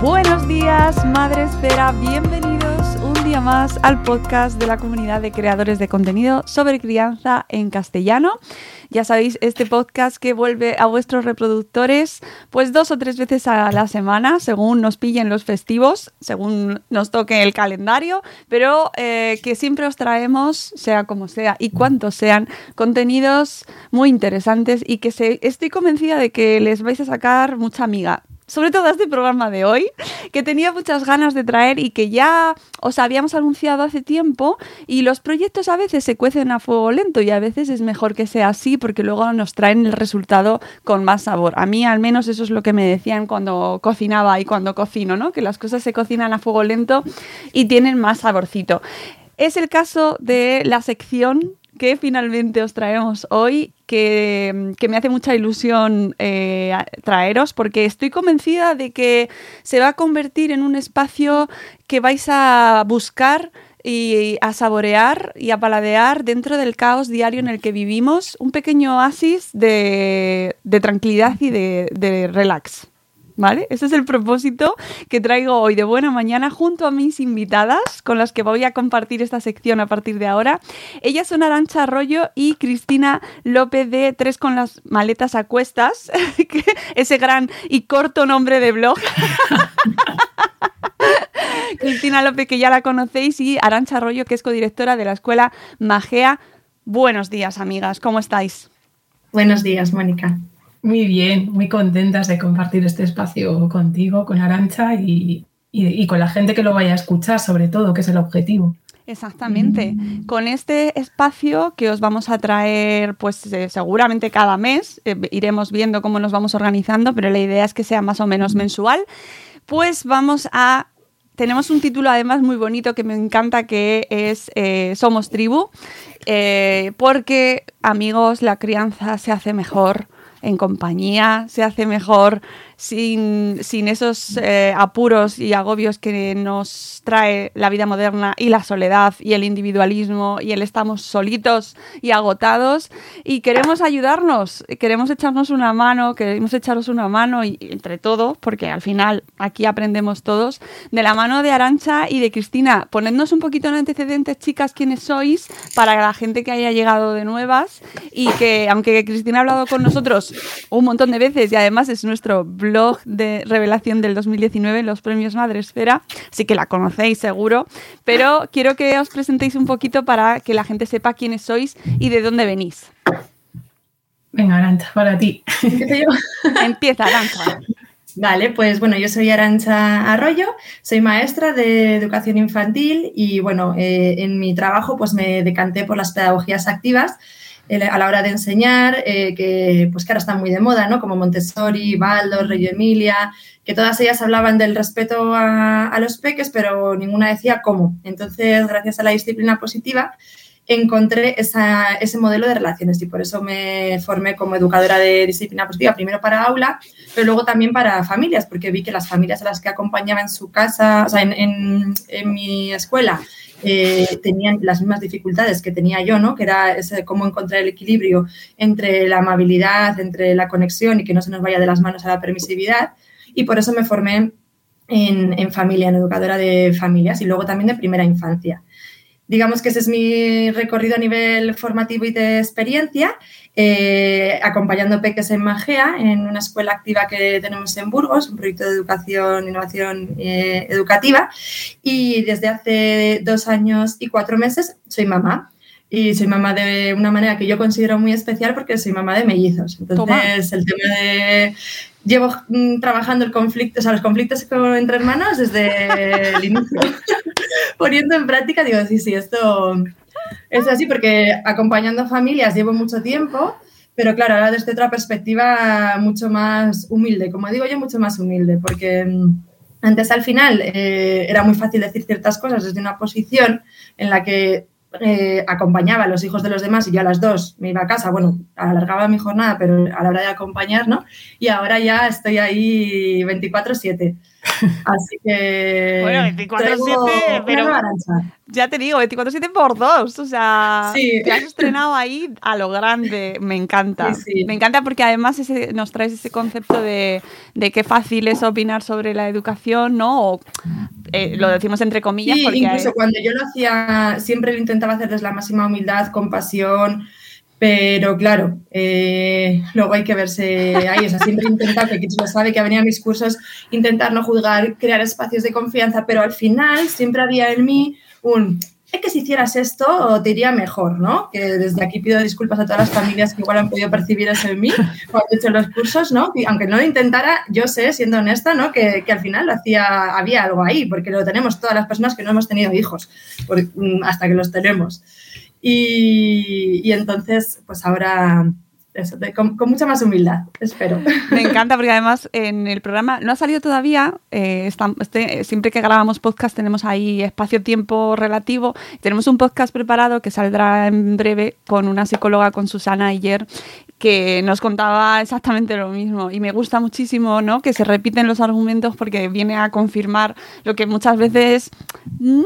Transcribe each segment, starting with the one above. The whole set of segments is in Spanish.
Buenos días, Madre Esfera, bienvenidos un día más al podcast de la comunidad de creadores de contenido sobre crianza en castellano. Ya sabéis, este podcast que vuelve a vuestros reproductores pues dos o tres veces a la semana, según nos pillen los festivos, según nos toque el calendario, pero eh, que siempre os traemos, sea como sea y cuantos sean, contenidos muy interesantes y que se, estoy convencida de que les vais a sacar mucha amiga sobre todo este programa de hoy, que tenía muchas ganas de traer y que ya os habíamos anunciado hace tiempo y los proyectos a veces se cuecen a fuego lento y a veces es mejor que sea así porque luego nos traen el resultado con más sabor. A mí al menos eso es lo que me decían cuando cocinaba y cuando cocino, ¿no? Que las cosas se cocinan a fuego lento y tienen más saborcito. Es el caso de la sección que finalmente os traemos hoy, que, que me hace mucha ilusión eh, traeros, porque estoy convencida de que se va a convertir en un espacio que vais a buscar y a saborear y a paladear dentro del caos diario en el que vivimos, un pequeño oasis de, de tranquilidad y de, de relax. ¿Vale? Ese es el propósito que traigo hoy de buena mañana junto a mis invitadas con las que voy a compartir esta sección a partir de ahora. Ellas son Arancha Arroyo y Cristina López de Tres con las maletas a cuestas, ese gran y corto nombre de blog. Cristina López, que ya la conocéis, y Arancha Arroyo, que es codirectora de la escuela Magea. Buenos días, amigas, ¿cómo estáis? Buenos días, Mónica. Muy bien, muy contentas de compartir este espacio contigo, con Arancha y, y, y, con la gente que lo vaya a escuchar, sobre todo, que es el objetivo. Exactamente. Mm. Con este espacio que os vamos a traer, pues eh, seguramente cada mes, eh, iremos viendo cómo nos vamos organizando, pero la idea es que sea más o menos mensual. Pues vamos a tenemos un título además muy bonito que me encanta que es eh, Somos Tribu, porque amigos, la crianza se hace mejor en compañía, se hace mejor sin, sin esos eh, apuros y agobios que nos trae la vida moderna y la soledad y el individualismo y el estamos solitos y agotados y queremos ayudarnos, queremos echarnos una mano, queremos echaros una mano y, entre todos, porque al final aquí aprendemos todos, de la mano de Arancha y de Cristina. Ponednos un poquito en antecedentes, chicas, quiénes sois, para la gente que haya llegado de nuevas y que, aunque Cristina ha hablado con nosotros un montón de veces y además es nuestro blog de revelación del 2019, los premios Madresfera, así que la conocéis seguro, pero quiero que os presentéis un poquito para que la gente sepa quiénes sois y de dónde venís. Venga, Arancha, para ti. Empieza, Arancha. Vale, pues bueno, yo soy Arancha Arroyo, soy maestra de educación infantil y bueno, eh, en mi trabajo pues me decanté por las pedagogías activas a la hora de enseñar, eh, que, pues que ahora están muy de moda, ¿no? Como Montessori, Baldo, Reggio Emilia, que todas ellas hablaban del respeto a, a, los peques, pero ninguna decía cómo. Entonces, gracias a la disciplina positiva, encontré ese modelo de relaciones y por eso me formé como educadora de disciplina positiva, primero para aula, pero luego también para familias, porque vi que las familias a las que acompañaba en su casa, o sea, en, mi escuela, eh, tenían las mismas dificultades que tenía yo, ¿no? Que era ese, cómo encontrar el equilibrio entre la amabilidad, entre la conexión y que no se nos vaya de las manos a la permisividad. Y por eso me formé en, en familia, en educadora de familias y luego también de primera infancia digamos que ese es mi recorrido a nivel formativo y de experiencia, eh, acompañando peques en Magea, en una escuela activa que tenemos en Burgos, un proyecto de educación, innovación eh, educativa. Y desde hace dos años y cuatro meses soy mamá. Y soy mamá de una manera que yo considero muy especial porque soy mamá de mellizos. Entonces, el tema de llevo mm, trabajando el conflicto, o sea, los conflictos entre hermanos desde el inicio, poniendo en práctica, digo, sí, sí, esto es así porque acompañando familias llevo mucho tiempo, pero claro, ahora desde otra perspectiva mucho más humilde, como digo yo, mucho más humilde, porque mm, antes al final eh, era muy fácil decir ciertas cosas desde una posición en la que eh, acompañaba a los hijos de los demás y yo a las dos me iba a casa, bueno, alargaba mi jornada, pero a la hora de acompañar, ¿no? Y ahora ya estoy ahí 24/7. Así que... Bueno, 24/7, pero ya te digo, 24/7 por dos, o sea, te has estrenado ahí a lo grande, me encanta. Me encanta porque además nos traes ese concepto de, de qué fácil es opinar sobre la educación, ¿no? O, eh, lo decimos entre comillas. porque incluso cuando yo lo hacía, siempre lo intentaba hacer desde la máxima humildad, compasión, pero claro, eh, luego hay que verse ahí. O sea, siempre he intentado, que lo sabe, que venía a mis cursos, intentar no juzgar, crear espacios de confianza, pero al final siempre había en mí un es que si hicieras esto te iría mejor, ¿no? Que desde aquí pido disculpas a todas las familias que igual han podido percibir eso en mí cuando he hecho los cursos, ¿no? Y aunque no lo intentara, yo sé, siendo honesta, ¿no? Que, al final lo hacía, había algo ahí, porque lo tenemos todas las personas que no hemos tenido hijos, mm, hasta que los tenemos. Y, entonces, pues ahora con, mucha más humildad, espero. Me encanta porque además en el programa no ha salido todavía, eh, este, siempre que grabamos podcast tenemos ahí espacio-tiempo relativo, tenemos un podcast preparado que saldrá en breve con una psicóloga, con Susana Ayer, que nos contaba exactamente lo mismo y me gusta muchísimo ¿no? que se repiten los argumentos porque viene a confirmar lo que muchas veces mm,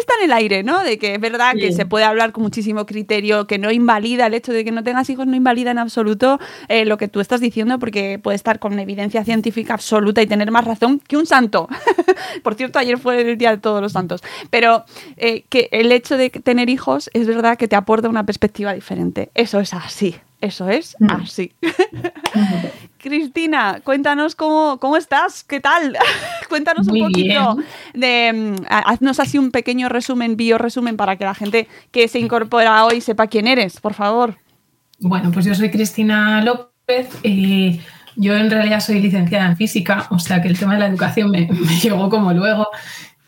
está en el aire, ¿no? De que es verdad que se puede hablar con muchísimo criterio, que no invalida el hecho de que no tengas hijos, no invalida en absoluto eh, lo que tú estás diciendo porque puede estar con evidencia científica absoluta y tener más razón que un santo. Por cierto, ayer fue el Día de Todos los Santos. Pero eh, que el hecho de tener hijos es verdad que te aporta una perspectiva diferente. Eso es así. Eso es mm. así. Cristina, cuéntanos cómo, cómo estás, qué tal. cuéntanos un poquito de. Mm, haznos así un pequeño resumen, bio resumen, para que la gente que se incorpora hoy sepa quién eres, por favor. Bueno, pues yo soy Cristina López. y yo en realidad soy licenciada en física, o sea que el tema de la educación me, me llegó como luego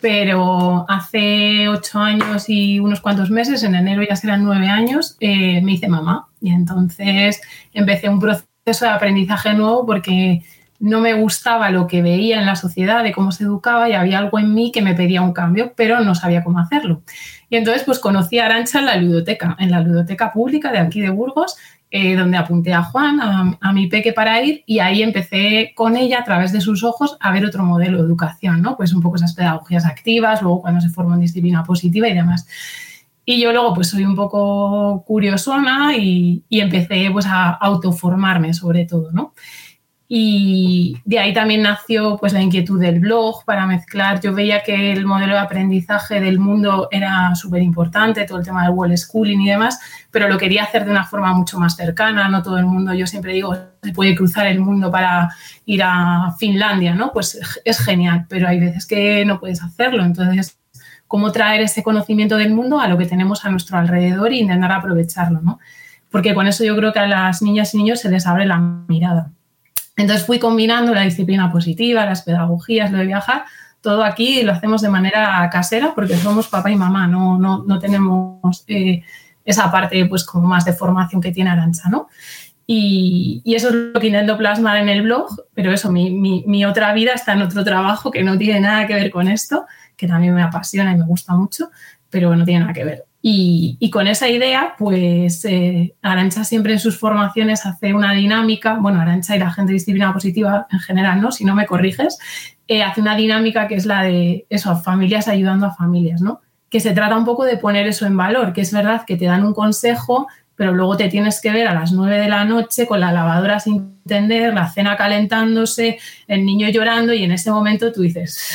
pero hace ocho años y unos cuantos meses, en enero ya serán nueve años, eh, me hice mamá y entonces empecé un proceso de aprendizaje nuevo porque no me gustaba lo que veía en la sociedad de cómo se educaba y había algo en mí que me pedía un cambio, pero no sabía cómo hacerlo. Y entonces pues conocí a Arancha en la ludoteca, en la ludoteca pública de aquí de Burgos, eh, donde apunté a Juan, a, mi peque para ir, y ahí empecé con ella a través de sus ojos a ver otro modelo de educación, ¿no? Pues un poco esas pedagogías activas, luego cuando se forma en disciplina positiva y demás. Y yo luego pues soy un poco curiosona y, y empecé pues a autoformarme sobre todo, ¿no? Y de ahí también nació pues, la inquietud del blog para mezclar. Yo veía que el modelo de aprendizaje del mundo era súper importante, todo el tema del wall schooling y demás, pero lo quería hacer de una forma mucho más cercana. No todo el mundo, yo siempre digo, se puede cruzar el mundo para ir a Finlandia, ¿no? Pues es genial, pero hay veces que no puedes hacerlo. Entonces, ¿cómo traer ese conocimiento del mundo a lo que tenemos a nuestro alrededor e intentar aprovecharlo, ¿no? Porque con eso yo creo que a las niñas y niños se les abre la mirada. Entonces fui combinando la disciplina positiva, las pedagogías, lo de viajar, todo aquí lo hacemos de manera casera porque somos papá y mamá, no, no, no tenemos eh, esa parte pues como más de formación que tiene Arancha, ¿no? Y, eso es lo que intento plasmar en el blog, pero eso, mi, mi, mi, otra vida está en otro trabajo que no tiene nada que ver con esto, que también me apasiona y me gusta mucho, pero no tiene nada que ver. Y, con esa idea, pues eh, Arancha siempre en sus formaciones hace una dinámica, bueno, Arancha y la gente de disciplina positiva en general, ¿no? Si no me corriges, eh, hace una dinámica que es la de eso, familias ayudando a familias, ¿no? Que se trata un poco de poner eso en valor, que es verdad que te dan un consejo, pero luego te tienes que ver a las nueve de la noche con la lavadora sin tender, la cena calentándose, el niño llorando y en ese momento tú dices,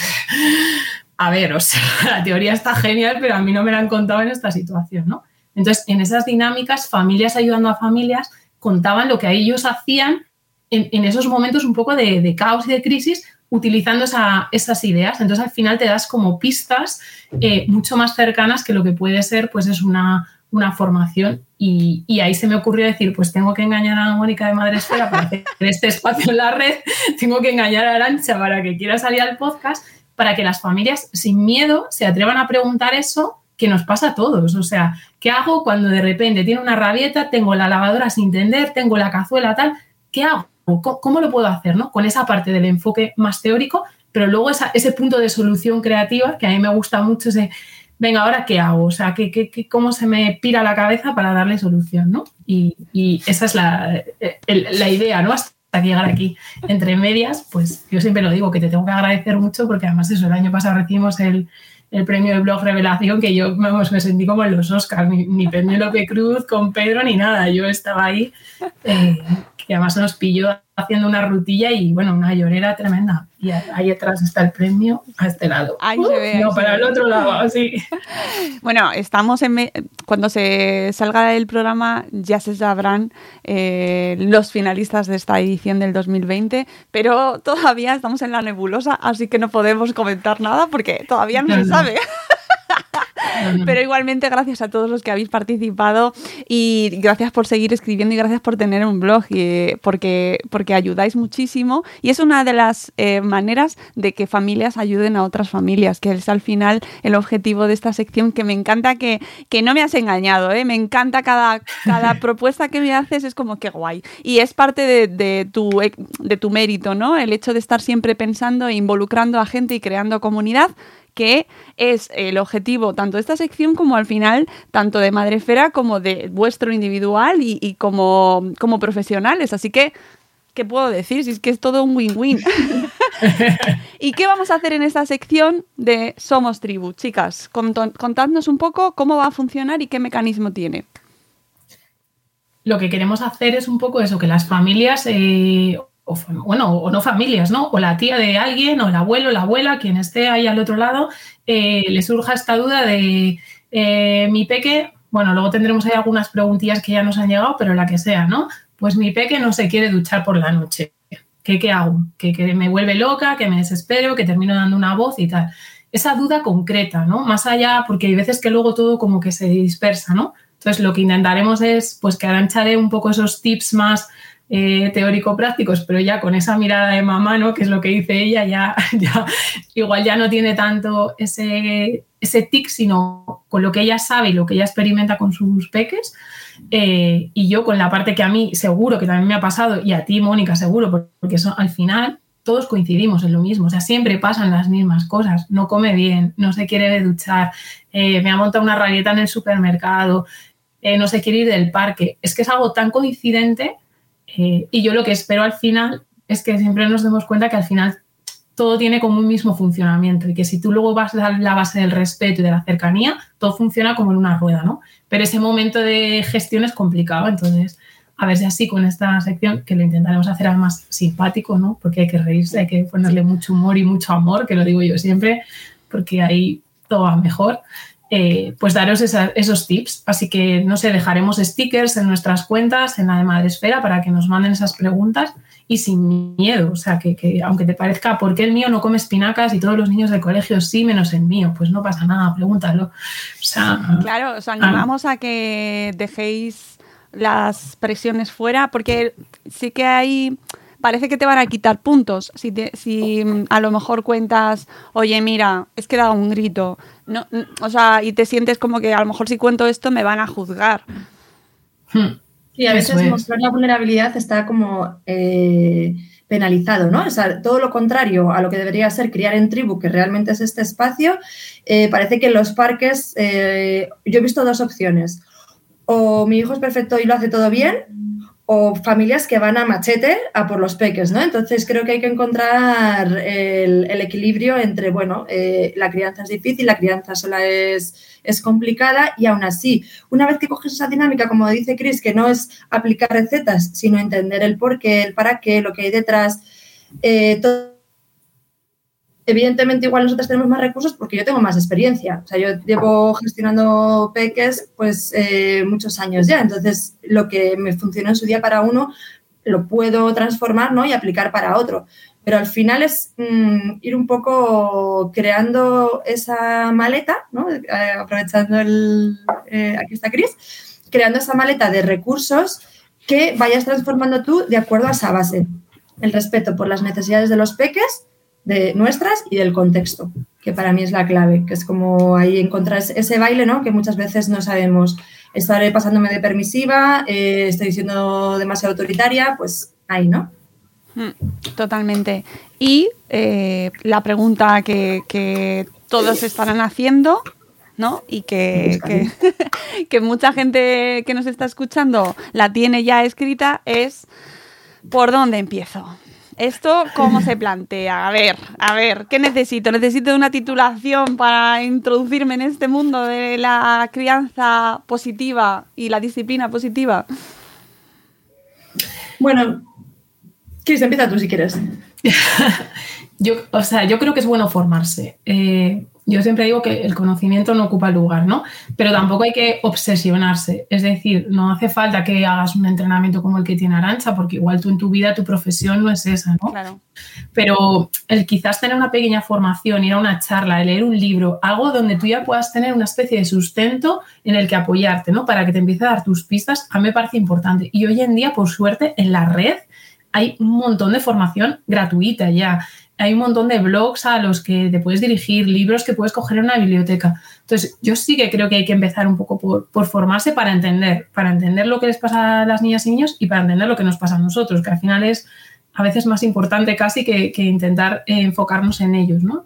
a ver, o sea, la teoría está genial, pero a mí no me la han contado en esta situación, ¿no? Entonces, en esas dinámicas, familias ayudando a familias contaban lo que ellos hacían en, esos momentos un poco de, caos y de crisis utilizando esas ideas. Entonces, al final te das como pistas eh, mucho más cercanas que lo que puede ser, pues es una, formación y, y, ahí se me ocurrió decir, pues tengo que engañar a Mónica de Madresfera para hacer este espacio en la red, tengo que engañar a Arancha para que quiera salir al podcast, para que las familias sin miedo se atrevan a preguntar eso que nos pasa a todos. O sea, ¿qué hago cuando de repente tiene una rabieta, tengo la lavadora sin tender, tengo la cazuela tal? ¿Qué hago? ¿Cómo, lo puedo hacer? ¿no? Con esa parte del enfoque más teórico, pero luego ese punto de solución creativa, que a mí me gusta mucho, ese venga, ¿ahora qué hago? O sea, ¿qué, qué, cómo se me pira la cabeza para darle solución? ¿no? Y, esa es la, la, idea, ¿no? Que llegar aquí. Entre medias, pues yo siempre lo digo, que te tengo que agradecer mucho porque además eso, el año pasado recibimos el, el premio de blog Revelación, que yo me sentí como en los Oscars, ni, ni Penélope Cruz con Pedro ni nada, yo estaba ahí, eh, que además nos pilló haciendo una rutilla y bueno, una llorera tremenda. Y ahí atrás está el premio a este lado. no, para el otro lado, así. Bueno, estamos en cuando se salga el programa ya se sabrán eh, los finalistas de esta edición del 2020, pero todavía estamos en la nebulosa, así que no podemos comentar nada porque todavía no, se sabe. Pero igualmente gracias a todos los que habéis participado y gracias por seguir escribiendo y gracias por tener un blog y, porque, porque ayudáis muchísimo y es una de las eh, maneras de que familias ayuden a otras familias, que es al final el objetivo de esta sección que me encanta que, que no me has engañado, ¿eh? me encanta cada, cada propuesta que me haces, es como que guay. Y es parte de, de, tu, de tu mérito, ¿no? El hecho de estar siempre pensando e involucrando a gente y creando comunidad que es el objetivo tanto de esta sección como al final, tanto de Madrefera como de vuestro individual y, como, como profesionales. Así que ¿qué puedo decir? Si es que es todo un win-win. ¿Y qué vamos a hacer en esta sección de Somos Tribu? Chicas, contadnos un poco cómo va a funcionar y qué mecanismo tiene. Lo que queremos hacer es un poco eso, que las familias eh, o, bueno, o no familias, ¿no? O la tía de alguien, o el abuelo, la abuela, quien esté ahí al otro lado, eh, le surja esta duda de eh, mi peque, bueno, luego tendremos ahí algunas preguntillas que ya nos han llegado, pero la que sea, ¿no? Pues mi peque no se quiere duchar por la noche. ¿Qué, qué hago? ¿Que, que me vuelve loca, que me desespero, que termino dando una voz y tal. Esa duda concreta, ¿no? Más allá, porque hay veces que luego todo como que se dispersa, ¿no? Entonces, lo que intentaremos es, pues, que arancharé un poco esos tips más eh, teórico-prácticos, pero ya con esa mirada de mamá, ¿no? Que es lo que dice ella, ya, igual ya no tiene tanto ese, ese tic, sino con lo que ella sabe y lo que ella experimenta con sus peques. Eh, y yo con la parte que a mí seguro que también me ha pasado, y a ti, Mónica, seguro, porque al final todos coincidimos en lo mismo, o sea, siempre pasan las mismas cosas, no come bien, no se quiere duchar, eh, me ha montado una rabieta en el supermercado, no se quiere ir del parque, es que es algo tan coincidente eh, y yo lo que espero al final es que siempre nos demos cuenta que al final todo tiene como un mismo funcionamiento y que si tú luego vas a la base del respeto y de la cercanía, todo funciona como en una rueda, ¿no? Pero ese momento de gestión es complicado, entonces a ver si así con esta sección, que lo intentaremos hacer al más simpático, ¿no? Porque hay que reírse, hay que ponerle mucho humor y mucho amor, que lo digo yo siempre, porque ahí todo va mejor. Eh, pues daros esos tips. Así que, no sé, dejaremos stickers en nuestras cuentas, en la de Madresfera, para que nos manden esas preguntas y sin miedo. O sea, que, aunque te parezca, ¿por qué el mío no come espinacas y todos los niños del colegio sí, menos el mío? Pues no pasa nada, pregúntalo. O sea, claro, os animamos a que dejéis las presiones fuera, porque sí que hay parece que te van a quitar puntos. Si, si mm, a lo mejor cuentas, oye, mira, es que he dado un grito, no, o sea, y te sientes como que a lo mejor si cuento esto me van a juzgar. Y a veces mostrar la vulnerabilidad está como eh, penalizado, ¿no? O sea, todo lo contrario a lo que debería ser criar en tribu, que realmente es este espacio, eh, parece que en los parques, eh, yo he visto dos opciones. O mi hijo es perfecto y lo hace todo bien, o familias que van a machete a por los peques, ¿no? Entonces creo que hay que encontrar el, equilibrio entre, bueno, eh, la crianza es difícil, la crianza sola es, es, complicada y aún así, una vez que coges esa dinámica, como dice Chris, que no es aplicar recetas, sino entender el por qué, el para qué, lo que hay detrás, eh, todo evidentemente igual nosotros tenemos más recursos porque yo tengo más experiencia. O sea, yo llevo gestionando peques pues eh, muchos años ya. Entonces, lo que me funcionó en su día para uno, lo puedo transformar ¿no? y aplicar para otro. Pero al final es mm, ir un poco creando esa maleta, ¿no? Eh, aprovechando el... Eh, aquí está Cris, creando esa maleta de recursos que vayas transformando tú de acuerdo a esa base. El respeto por las necesidades de los peques, de nuestras y del contexto, que para mí es la clave, que es como ahí encontrar ese baile, ¿no? Que muchas veces no sabemos, estaré pasándome de permisiva, eh, estoy siendo demasiado autoritaria, pues ahí, ¿no? Mm, totalmente. Y eh, la pregunta que, todos estarán haciendo, ¿no? Y que, que, mucha gente que nos está escuchando la tiene ya escrita es ¿por dónde empiezo? ¿Esto cómo se plantea? A ver, a ver, ¿qué necesito? ¿Necesito una titulación para introducirme en este mundo de la crianza positiva y la disciplina positiva? Bueno, Chris, empieza tú si quieres. yo, o sea, yo creo que es bueno formarse. Eh, yo siempre digo que el conocimiento no ocupa lugar, ¿no? Pero tampoco hay que obsesionarse. Es decir, no hace falta que hagas un entrenamiento como el que tiene Arancha, porque igual tú en tu vida, tu profesión no es esa, ¿no? Claro. Pero el quizás tener una pequeña formación, ir a una charla, leer un libro, algo donde tú ya puedas tener una especie de sustento en el que apoyarte, ¿no? Para que te empiece a dar tus pistas, a mí me parece importante. Y hoy en día, por suerte, en la red hay un montón de formación gratuita ya hay un montón de blogs a los que te puedes dirigir, libros que puedes coger en una biblioteca. Entonces, yo sí que creo que hay que empezar un poco por, formarse para entender, para entender lo que les pasa a las niñas y niños y para entender lo que nos pasa a nosotros, que al final es a veces más importante casi que, intentar enfocarnos en ellos, ¿no?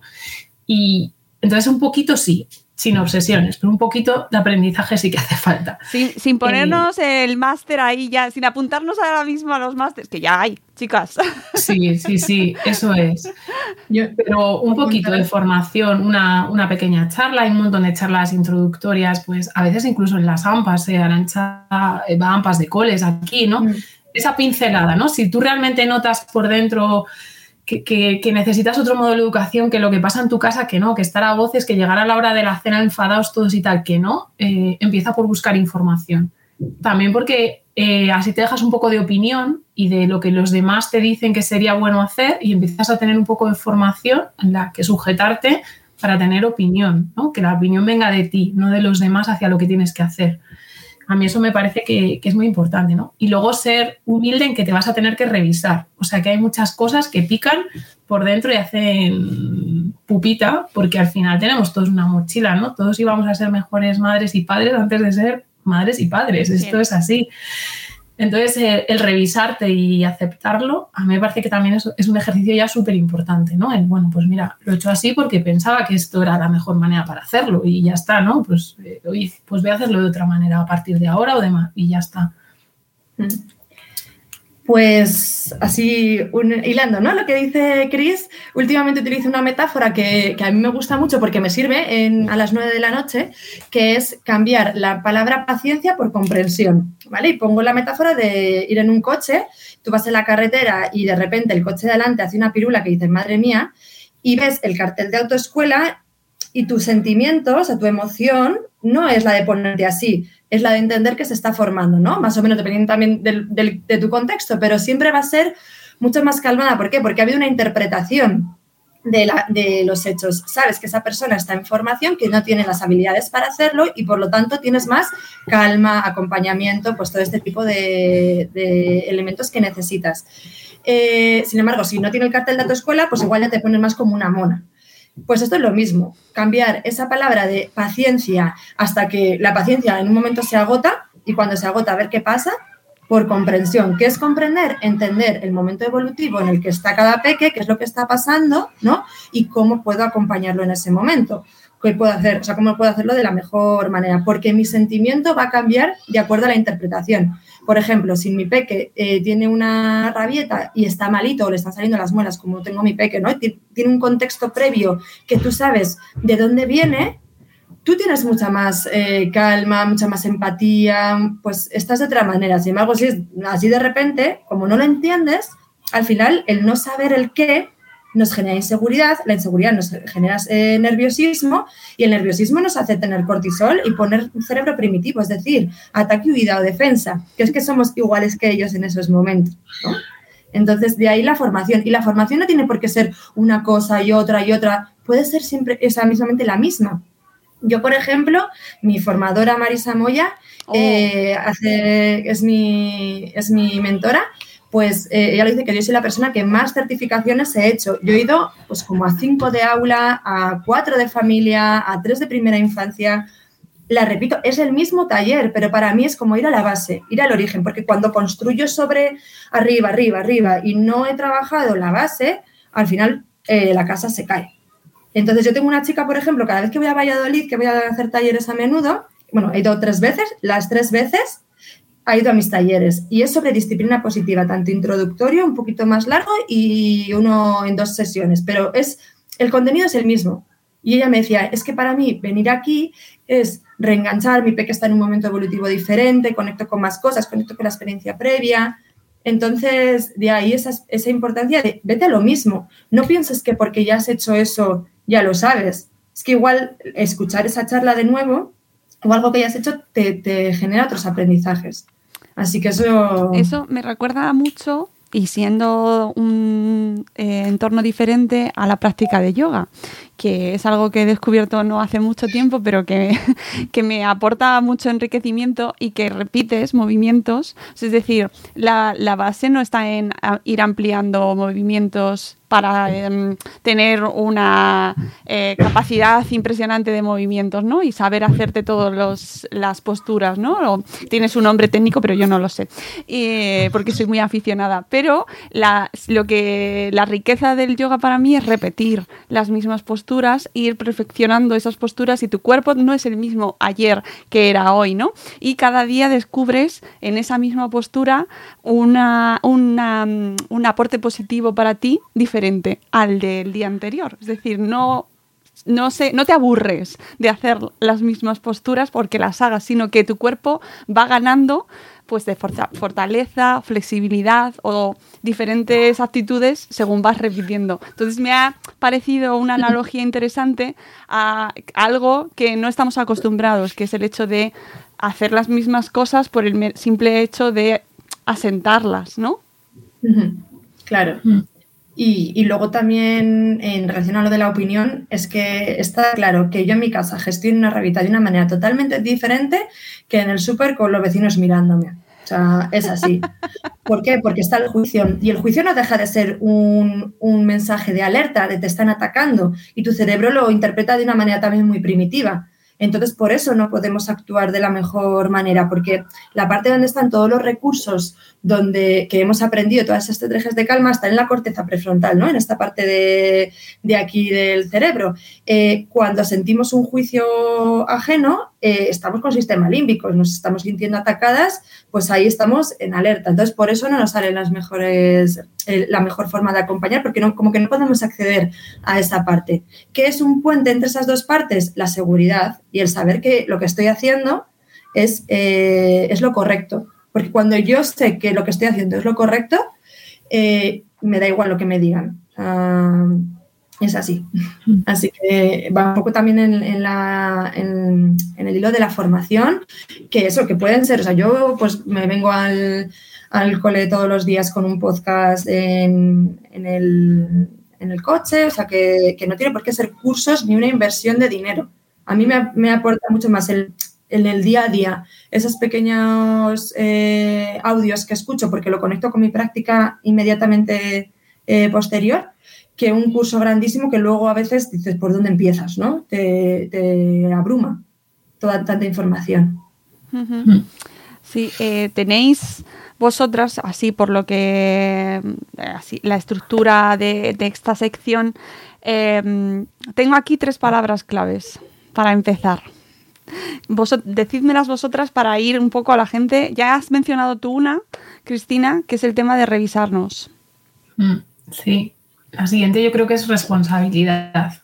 Y entonces un poquito sí, sin obsesiones, pero un poquito de aprendizaje sí que hace falta. Sin, ponernos eh, el máster ahí ya, sin apuntarnos ahora mismo a los másteres, que ya hay, chicas. Sí, sí, sí, eso es. pero un poquito de formación, una, pequeña charla, hay un montón de charlas introductorias, pues a veces incluso en las AMPAs, eh, Arancha eh, va AMPAs de coles aquí, ¿no? Mm. Esa pincelada, ¿no? Si tú realmente notas por dentro que, necesitas otro modo de educación que lo que pasa en tu casa, que no, que estar a voces, que llegar a la hora de la cena enfadados todos y tal, que no, eh, empieza por buscar información. También porque eh, así te dejas un poco de opinión y de lo que los demás te dicen que sería bueno hacer y empiezas a tener un poco de formación en la que sujetarte para tener opinión, ¿no? que la opinión venga de ti, no de los demás hacia lo que tienes que hacer. A mí eso me parece que, es muy importante, ¿no? Y luego ser humilde en que te vas a tener que revisar. O sea, que hay muchas cosas que pican por dentro y hacen pupita, porque al final tenemos todos una mochila, ¿no? Todos íbamos a ser mejores madres y padres antes de ser madres y padres. Esto es así. Entonces, eh, el revisarte y aceptarlo, a mí me parece que también es, un ejercicio ya súper importante, ¿no? El, bueno, pues mira, lo he hecho así porque pensaba que esto era la mejor manera para hacerlo y ya está, ¿no? Pues, eh, pues voy a hacerlo de otra manera a partir de ahora o demás y ya está. Mm. Pues así, hilando, ¿no? Lo que dice Chris, últimamente utilizo una metáfora que, a mí me gusta mucho porque me sirve a las nueve de la noche, que es cambiar la palabra paciencia por comprensión, ¿vale? Y pongo la metáfora de ir en un coche, tú vas en la carretera y de repente el coche de adelante hace una pirula que dice, madre mía, y ves el cartel de autoescuela y tus sentimientos, o sea, tu emoción, no es la de ponerte así, es la de entender que se está formando, ¿no? Más o menos dependiendo también de tu contexto, pero siempre va a ser mucho más calmada. ¿Por qué? Porque ha habido una interpretación de, la, de, los hechos. Sabes que esa persona está en formación, que no tiene las habilidades para hacerlo y por lo tanto tienes más calma, acompañamiento, pues todo este tipo de, elementos que necesitas. Eh, sin embargo, si no tiene el cartel de tu escuela, pues igual ya te pones más como una mona. Pues esto es lo mismo, cambiar esa palabra de paciencia hasta que la paciencia en un momento se agota y cuando se agota a ver qué pasa, por comprensión. ¿Qué es comprender? Entender el momento evolutivo en el que está cada peque, qué es lo que está pasando, ¿no? Y cómo puedo acompañarlo en ese momento. ¿Qué puedo hacer? O sea, cómo puedo hacerlo de la mejor manera. Porque mi sentimiento va a cambiar de acuerdo a la interpretación. Por ejemplo, si mi peque eh, tiene una rabieta y está malito o le están saliendo las muelas, como tengo mi peque, ¿no? Tiene un contexto previo que tú sabes de dónde viene, tú tienes mucha más eh, calma, mucha más empatía, pues estás de otra manera. Sin embargo, si es así de repente, como no lo entiendes, al final el no saber el qué nos genera inseguridad, la inseguridad nos genera eh, nerviosismo y el nerviosismo nos hace tener cortisol y poner un cerebro primitivo, es decir, ataque, huida o defensa, que es que somos iguales que ellos en esos momentos. Entonces, de ahí la formación. Y la formación no tiene por qué ser una cosa y otra y otra, puede ser siempre esa mismamente la misma. Yo, por ejemplo, mi formadora Marisa Moya oh. eh, es, mi, es mi mentora, pues eh, ella lo dice que yo soy la persona que más certificaciones he hecho. Yo he ido pues como a cinco de aula, a cuatro de familia, a tres de primera infancia. La repito, es el mismo taller, pero para mí es como ir a la base, ir al origen, porque cuando construyo sobre arriba, arriba, arriba y no he trabajado la base, al final eh, la casa se cae. Entonces yo tengo una chica, por ejemplo, cada vez que voy a Valladolid, que voy a hacer talleres a menudo, bueno, he ido tres veces, las tres veces ha ido a mis talleres y es sobre disciplina positiva, tanto introductorio, un poquito más largo y uno en dos sesiones, pero es el contenido es el mismo. Y ella me decía, es que para mí venir aquí es reenganchar, mi peque está en un momento evolutivo diferente, conecto con más cosas, conecto con la experiencia previa. Entonces, de ahí esa, esa importancia de vete a lo mismo. No pienses que porque ya has hecho eso ya lo sabes. Es que igual escuchar esa charla de nuevo o algo que hayas hecho te, genera otros aprendizajes. Así que eso... Eso me recuerda mucho y siendo un eh, entorno diferente a la práctica de yoga, que es algo que he descubierto no hace mucho tiempo, pero que, que me aporta mucho enriquecimiento y que repites movimientos. Es decir, la, la base no está en ir ampliando movimientos para em, tener una eh, capacidad impresionante de movimientos, ¿no? Y saber hacerte todas las posturas, ¿no? tienes un nombre técnico, pero yo no lo sé, porque soy muy aficionada. Pero la, lo que, la riqueza del yoga para mí es repetir las mismas posturas, ir perfeccionando esas posturas y tu cuerpo no es el mismo ayer que era hoy, ¿no? Y cada día descubres en esa misma postura una, un aporte positivo para ti diferente al del día anterior. Es decir, no, no, sé, no te aburres de hacer las mismas posturas porque las hagas, sino que tu cuerpo va ganando pues de fortaleza, flexibilidad o diferentes actitudes según vas repitiendo. Entonces me ha parecido una analogía interesante a algo que no estamos acostumbrados, que es el hecho de hacer las mismas cosas por el simple hecho de asentarlas, ¿no? Claro. Y, luego también en relación a lo de la opinión, es que está claro que yo en mi casa gestiono una revista de una manera totalmente diferente que en el súper con los vecinos mirándome. O sea, es así. ¿Por qué? Porque está el juicio. Y el juicio no deja de ser un, un mensaje de alerta, de te están atacando. Y tu cerebro lo interpreta de una manera también muy primitiva. Entonces, por eso no podemos actuar de la mejor manera, porque la parte donde están todos los recursos donde, que hemos aprendido, todas estas estrategias de calma, están en la corteza prefrontal, ¿no? En esta parte de, aquí del cerebro. Eh, cuando sentimos un juicio ajeno, eh, estamos con sistema límbico, nos estamos sintiendo atacadas, pues ahí estamos en alerta. Entonces, por eso no nos salen las mejores, eh, la mejor forma de acompañar, porque no, como que no podemos acceder a esa parte. ¿Qué es un puente entre esas dos partes? La seguridad y el saber que lo que estoy haciendo es, es lo correcto. Porque cuando yo sé que lo que estoy haciendo es lo correcto, me da igual lo que me digan. Es así. Así que va un poco también en, la, en, el hilo de la formación, que eso, que pueden ser, o sea, yo pues me vengo al, al cole todos los días con un podcast en, el, coche, o sea, que, que, no tiene por qué ser cursos ni una inversión de dinero. A mí me, me aporta mucho más el, en el día a día, esos pequeños eh, audios que escucho porque lo conecto con mi práctica inmediatamente eh, posterior que un curso grandísimo que luego a veces dices, ¿por dónde empiezas? ¿no? Te, abruma toda tanta información. Sí, eh, tenéis vosotras, así por lo que así, la estructura de, de esta sección, eh, tengo aquí tres palabras claves para empezar. Vos, decídmelas vosotras para ir un poco a la gente. Ya has mencionado tú una, Cristina, que es el tema de revisarnos. Mm, sí, la siguiente yo creo que es responsabilidad.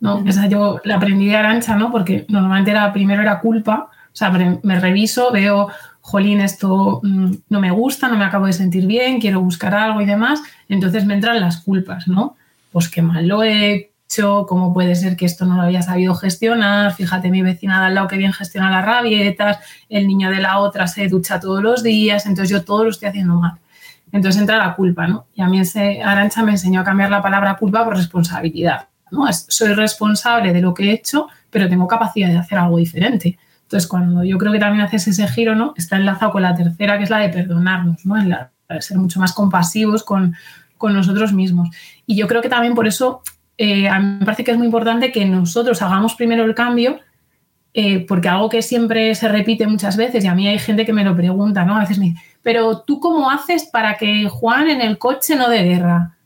¿no? Esa yo la aprendí de Arancha, ¿no? Porque normalmente era, primero era culpa, o sea, me reviso, veo, jolín, esto mm, no me gusta, no me acabo de sentir bien, quiero buscar algo y demás, entonces me entran las culpas, ¿no? Pues qué mal lo he cómo puede ser que esto no lo haya sabido gestionar, fíjate mi vecina de al lado que bien gestiona las rabietas, el niño de la otra se ducha todos los días, entonces yo todo lo estoy haciendo mal. Entonces entra la culpa, ¿no? Y a mí Arancha me enseñó a cambiar la palabra culpa por responsabilidad. ¿no? soy responsable de lo que he hecho, pero tengo capacidad de hacer algo diferente. Entonces, cuando yo creo que también haces ese giro, ¿no? Está enlazado con la tercera, que es la de perdonarnos, ¿no? La, ser mucho más compasivos con, con, nosotros mismos. Y yo creo que también por eso eh, a mí me parece que es muy importante que nosotros hagamos primero el cambio, eh, porque algo que siempre se repite muchas veces, y a mí hay gente que me lo pregunta, ¿no? A veces me dice, pero tú cómo haces para que Juan en el coche no de guerra?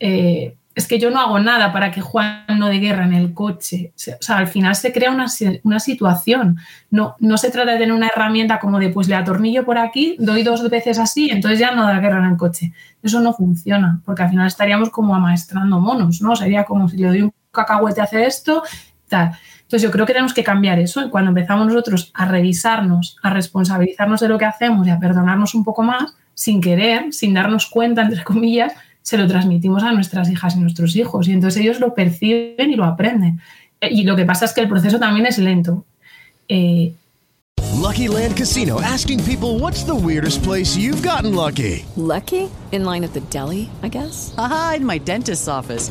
Eh, es que yo no hago nada para que Juan no de guerra en el coche. O sea, al final se crea una, una, situación. No, no se trata de tener una herramienta como de, pues le atornillo por aquí, doy dos veces así, entonces ya no da guerra en el coche. Eso no funciona, porque al final estaríamos como amaestrando monos, ¿no? Sería como si le doy un cacahuete a hacer esto, tal. Entonces yo creo que tenemos que cambiar eso. Y cuando empezamos nosotros a revisarnos, a responsabilizarnos de lo que hacemos y a perdonarnos un poco más, sin querer, sin darnos cuenta, entre comillas, se lo transmitimos a nuestras hijas y nuestros hijos y entonces ellos lo perciben y lo aprenden. Y lo que pasa es que el proceso también es lento. Eh, lucky Land Casino asking people what's the weirdest place you've gotten lucky. Lucky? In line at the deli, I guess. Aha, in my dentist's office.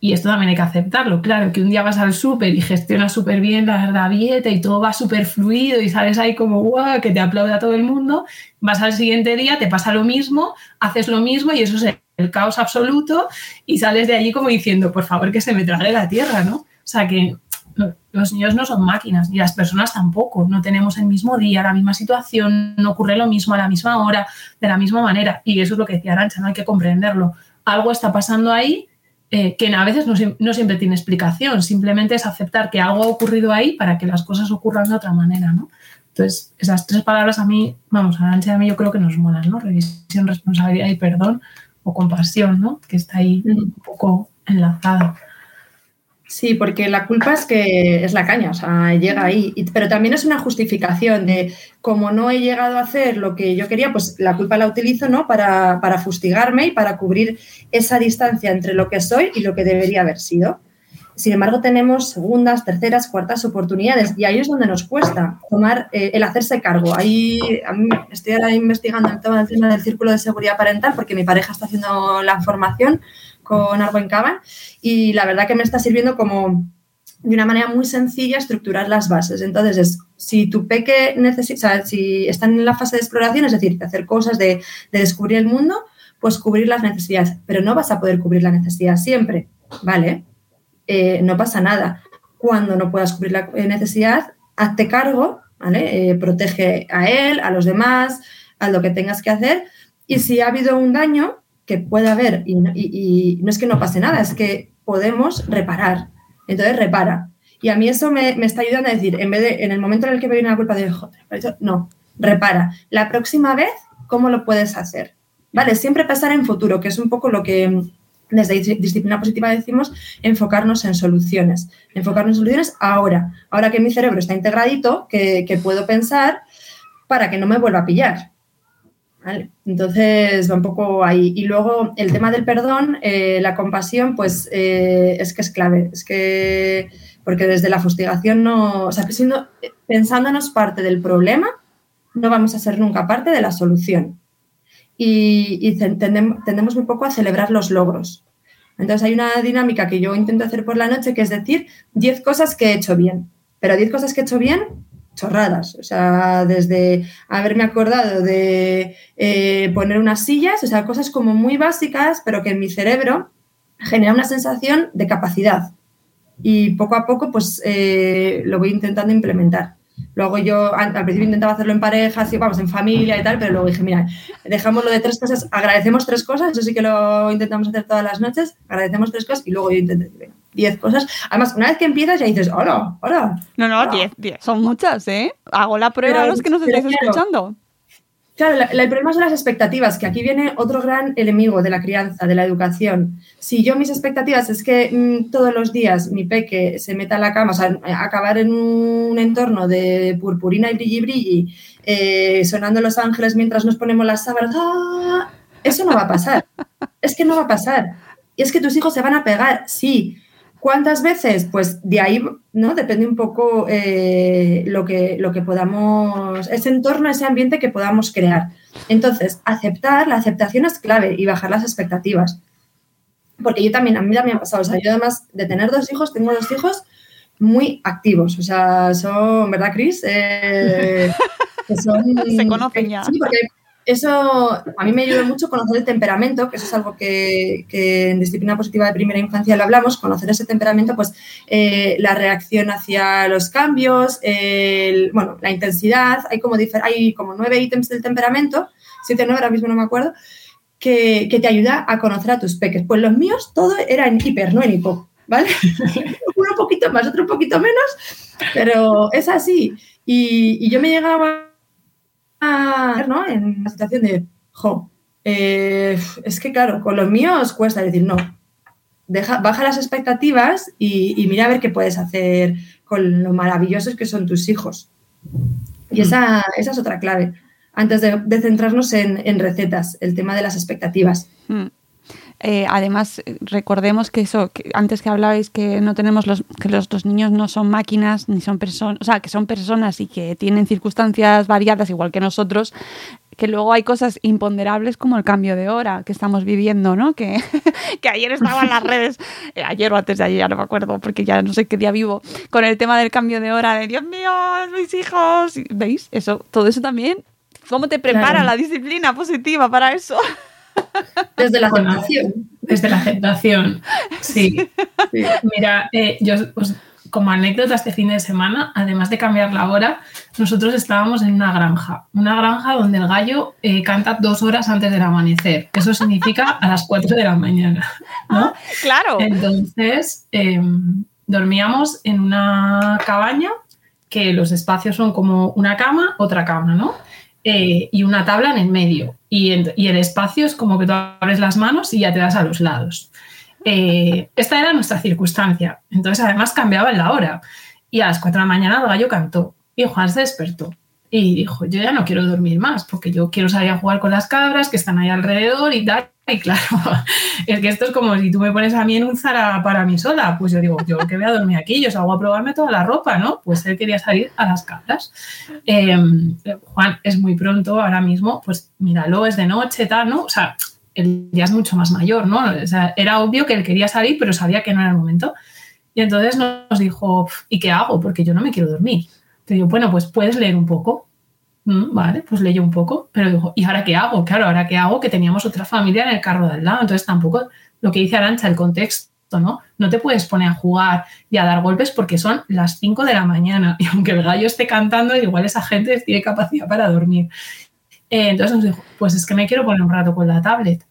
Y esto también hay que aceptarlo. Claro, que un día vas al súper y gestionas súper bien la, dieta y todo va súper fluido y sales ahí como guau, que te aplaude a todo el mundo. Vas al siguiente día, te pasa lo mismo, haces lo mismo y eso es el caos absoluto y sales de allí como diciendo, por favor, que se me trague la tierra, ¿no? O sea que los niños no son máquinas y las personas tampoco. No tenemos el mismo día, la misma situación, no ocurre lo mismo a la misma hora, de la misma manera. Y eso es lo que decía Arancha, no hay que comprenderlo. Algo está pasando ahí eh, que a veces no, siempre tiene explicación, simplemente es aceptar que algo ha ocurrido ahí para que las cosas ocurran de otra manera, ¿no? Entonces, esas tres palabras a mí, vamos, a Arancha y a mí yo creo que nos molan, ¿no? Revisión, responsabilidad y perdón, o compasión, ¿no? Que está ahí un poco enlazada. Sí, porque la culpa es que es la caña, o sea, llega ahí. Pero también es una justificación de como no he llegado a hacer lo que yo quería, pues la culpa la utilizo, ¿no? Para, para fustigarme y para cubrir esa distancia entre lo que soy y lo que debería haber sido. Sin embargo, tenemos segundas, terceras, cuartas oportunidades y ahí es donde nos cuesta tomar eh, el hacerse cargo. Ahí estoy ahora investigando el tema del círculo de seguridad parental porque mi pareja está haciendo la formación con Arwen Caban y la verdad que me está sirviendo como de una manera muy sencilla estructurar las bases. Entonces, es, si tu peque necesita, si están en la fase de exploración, es decir, de hacer cosas, de, descubrir el mundo, pues cubrir las necesidades, pero no vas a poder cubrir la necesidad siempre, ¿vale? Eh, no pasa nada. Cuando no puedas cubrir la necesidad, hazte cargo, ¿vale? Eh, protege a él, a los demás, a lo que tengas que hacer. Y si ha habido un daño, que puede haber y, no es que no pase nada, es que podemos reparar. Entonces repara. Y a mí eso me, está ayudando a decir, en vez de, en el momento en el que me viene la culpa de, joder, no, repara. La próxima vez, ¿cómo lo puedes hacer? Vale, siempre pensar en futuro, que es un poco lo que desde disciplina positiva decimos, enfocarnos en soluciones. Enfocarnos en soluciones ahora. Ahora que mi cerebro está integradito, que puedo pensar para que no me vuelva a pillar. Entonces va un poco ahí. Y luego el tema del perdón, eh, la compasión, pues eh, es que es clave. Es que, porque desde la fustigación no, o sea, pensándonos parte del problema, no vamos a ser nunca parte de la solución. Y, tendemos, muy poco a celebrar los logros. Entonces hay una dinámica que yo intento hacer por la noche que es decir 10 cosas que he hecho bien, pero 10 cosas que he hecho bien chorradas, o sea, desde haberme acordado de eh, poner unas sillas, o sea, cosas como muy básicas, pero que en mi cerebro genera una sensación de capacidad. Y poco a poco, pues eh, lo voy intentando implementar. Luego yo al principio intentaba hacerlo en pareja, así, vamos, en familia y tal, pero luego dije, mira, dejamos lo de tres cosas, agradecemos tres cosas, eso sí que lo intentamos hacer todas las noches, agradecemos tres cosas y luego yo intenté, venga, diez cosas. Además, una vez que empiezas ya dices, hola, hola. No, no, diez, diez. Son muchas, ¿eh? Hago la prueba Pero- a los que nos estáis claro. escuchando. Claro, la- la- el problema son las expectativas, que aquí viene otro gran enemigo de la crianza, de la educación. Si yo mis expectativas es que mm, todos los días mi peque se meta a la cama, o sea, acabar en un entorno de purpurina y brilli brilli, eh, sonando Los Ángeles mientras nos ponemos las sábanas, ¡ah! eso no va a pasar. Es que no va a pasar. Y es que tus hijos se van a pegar, sí. ¿Cuántas veces? Pues de ahí, ¿no? Depende un poco eh, lo, que, lo que podamos, ese entorno, ese ambiente que podamos crear. Entonces, aceptar, la aceptación es clave y bajar las expectativas. Porque yo también, a mí también me ha pasado, o sea, yo además de tener dos hijos, tengo dos hijos muy activos, o sea, son, ¿verdad, Cris? Eh, que son, Se conocen ya. Sí, porque eso a mí me ayuda mucho conocer el temperamento, que eso es algo que, en disciplina positiva de primera infancia lo hablamos, conocer ese temperamento, pues eh, la reacción hacia los cambios, bueno, la intensidad, hay como, hay como nueve ítems del temperamento, siete o nueve, ahora mismo no me acuerdo, que, que te ayuda a conocer a tus peques. Pues los míos todo era en hiper, no en hipo, ¿vale? Uno un poquito más, otro un poquito menos, pero es así. Y, y yo me llegaba ¿no? En la situación de, jo, eh, es que claro, con los míos cuesta decir, no, deja, baja las expectativas y, y mira a ver qué puedes hacer con lo maravillosos que son tus hijos. Y esa, esa es otra clave. Antes de, de centrarnos en, en recetas, el tema de las expectativas. Mm. Eh, además, eh, recordemos que eso, que antes que hablabais que no tenemos los, que los, los niños no son máquinas ni son personas, o sea, que son personas y que tienen circunstancias variadas igual que nosotros, que luego hay cosas imponderables como el cambio de hora que estamos viviendo, ¿no? Que, que ayer estaba en las redes, eh, ayer o antes de ayer, ya no me acuerdo, porque ya no sé qué día vivo, con el tema del cambio de hora, de Dios mío, mis hijos, ¿veis? Eso, todo eso también, ¿cómo te prepara Claro. la disciplina positiva para eso? Desde la Bueno, aceptación. Desde la aceptación, sí. Mira, eh, yo os- como anécdota este fin de semana, además de cambiar la hora, nosotros estábamos en una granja, una granja donde el gallo eh, canta dos horas antes del amanecer. Eso significa a las 4 de la mañana, ¿no? Claro. Entonces, eh, dormíamos en una cabaña que los espacios son como una cama, otra cama, ¿no? Eh, y una tabla en el medio. Y, en- y el espacio es como que tú abres las manos y ya te das a los lados. Eh, esta era nuestra circunstancia. Entonces, además, cambiaba la hora. Y a las 4 de la mañana el gallo cantó. Y Juan se despertó. Y dijo, yo ya no quiero dormir más, porque yo quiero salir a jugar con las cabras que están ahí alrededor y tal. Y claro, es que esto es como si tú me pones a mí en un Zara para mí sola. Pues yo digo, yo que voy a dormir aquí, yo salgo a probarme toda la ropa, ¿no? Pues él quería salir a las cabras. Eh, Juan, es muy pronto ahora mismo, pues míralo, es de noche, tal, ¿no? O sea, él ya es mucho más mayor, ¿no? O sea, era obvio que él quería salir, pero sabía que no era el momento. Y entonces nos dijo, ¿y qué hago? Porque yo no me quiero dormir. Te digo, bueno, pues puedes leer un poco. Mm, vale, pues leyó un poco, pero dijo, ¿y ahora qué hago? Claro, ¿ahora qué hago? Que teníamos otra familia en el carro de al lado, entonces tampoco lo que dice Arancha, el contexto, ¿no? No te puedes poner a jugar y a dar golpes porque son las 5 de la mañana y aunque el gallo esté cantando, igual esa gente tiene capacidad para dormir. Eh, entonces nos dijo, pues es que me quiero poner un rato con la tablet.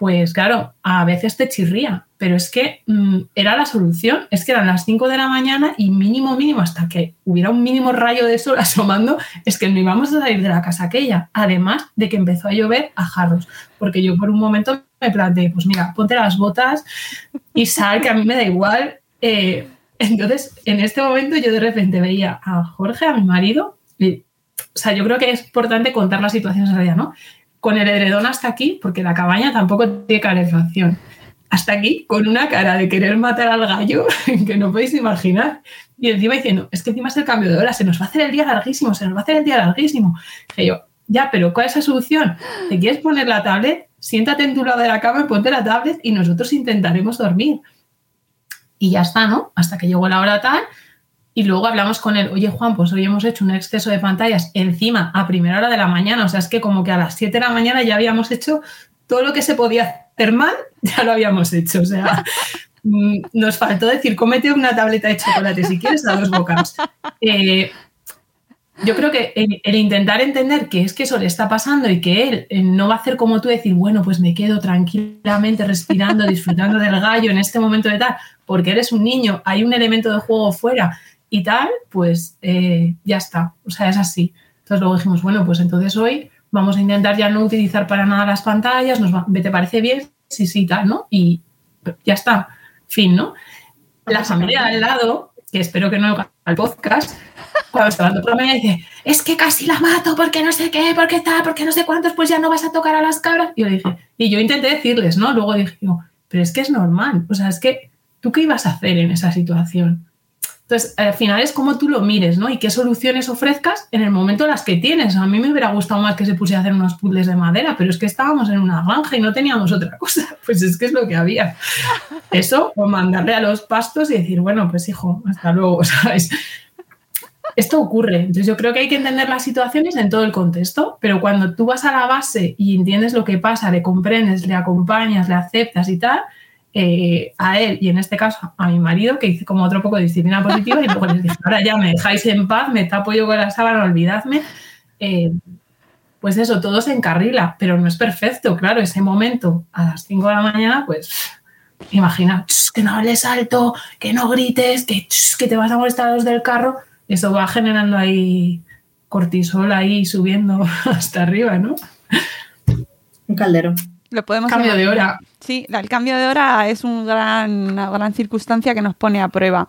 Pues claro, a veces te chirría, pero es que mm, era la solución, es que eran las 5 de la mañana y mínimo, mínimo, hasta que hubiera un mínimo rayo de sol asomando, es que no íbamos a salir de la casa aquella. Además de que empezó a llover a jarros, porque yo por un momento me planteé, pues mira, ponte las botas y sal, que a mí me da igual. Eh, entonces, en este momento yo de repente veía a Jorge, a mi marido, y, o sea, yo creo que es importante contar las situaciones en realidad, ¿no? Con el edredón hasta aquí, porque la cabaña tampoco tiene calefacción. Hasta aquí, con una cara de querer matar al gallo que no podéis imaginar. Y encima diciendo, es que encima es el cambio de hora, se nos va a hacer el día larguísimo, se nos va a hacer el día larguísimo. Dije yo, ya, pero ¿cuál es la solución? ¿Te quieres poner la tablet? siéntate en tu lado de la cama, ponte la tablet y nosotros intentaremos dormir. Y ya está, ¿no? Hasta que llegó la hora tal. Y luego hablamos con él, oye Juan, pues hoy hemos hecho un exceso de pantallas encima a primera hora de la mañana. O sea, es que como que a las 7 de la mañana ya habíamos hecho todo lo que se podía hacer mal, ya lo habíamos hecho. O sea, mm, nos faltó decir, cómete una tableta de chocolate si quieres a dos bocas. Eh, yo creo que el, intentar entender que es que eso le está pasando y que él eh, no va a hacer como tú decir, bueno, pues me quedo tranquilamente respirando, disfrutando del gallo en este momento de tal, porque eres un niño, hay un elemento de juego fuera y tal, pues eh, ya está, o sea, es así. Entonces luego dijimos, bueno, pues entonces hoy vamos a intentar ya no utilizar para nada las pantallas, nos ¿te parece bien? Sí, sí, tal, ¿no? Y ya está, fin, ¿no? La familia al lado, que espero que no al podcast, cuando está hablando por la dice, es que casi la mato porque no sé qué, porque tal, porque no sé cuántos, pues ya no vas a tocar a las cabras. Y yo dije, y yo intenté decirles, ¿no? Luego dije, pero es que es normal, o sea, es que, ¿tú qué ibas a hacer en esa situación? Entonces, al final es como tú lo mires, ¿no? Y qué soluciones ofrezcas en el momento las que tienes. A mí me hubiera gustado más que se pusiera a hacer unos puzzles de madera, pero es que estábamos en una granja y no teníamos otra cosa. Pues es que es lo que había. Eso, o mandarle a los pastos y decir, bueno, pues hijo, hasta luego, ¿sabes? Esto ocurre. Entonces yo creo que hay que entender las situaciones en todo el contexto, pero cuando tú vas a la base y entiendes lo que pasa, le comprendes, le acompañas, le aceptas y tal, eh, a él y en este caso a mi marido, que hice como otro poco de disciplina positiva y luego les dije, ahora ya me dejáis en paz, me tapo yo con la sábana, olvidadme. Eh, pues eso, todo se encarrila, pero no es perfecto, claro, ese momento a las 5 de la mañana, pues imagina, que no hables alto, que no grites, que, que te vas a molestar a los del carro, eso va generando ahí cortisol ahí subiendo hasta arriba, ¿no? Un caldero. Lo podemos Cambio de hora. Sí, el cambio de hora es un gran, una gran circunstancia que nos pone a prueba.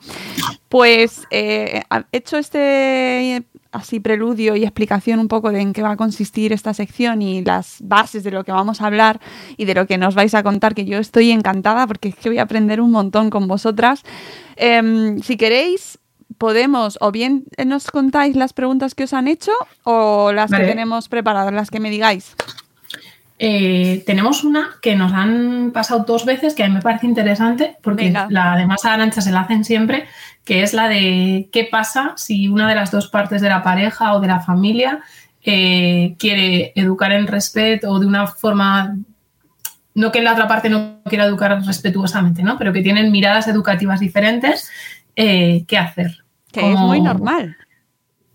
Pues eh, hecho este así preludio y explicación un poco de en qué va a consistir esta sección y las bases de lo que vamos a hablar y de lo que nos vais a contar, que yo estoy encantada porque es que voy a aprender un montón con vosotras. Em, si queréis, podemos, o bien nos contáis las preguntas que os han hecho o las que tenemos preparadas, las que me digáis. Eh, tenemos una que nos han pasado dos veces que a mí me parece interesante porque la de más arancha se la hacen siempre, que es la de qué pasa si una de las dos partes de la pareja o de la familia eh, quiere educar en respeto o de una forma, no que la otra parte no quiera educar respetuosamente, ¿no? pero que tienen miradas educativas diferentes, eh, ¿qué hacer? Que es muy normal.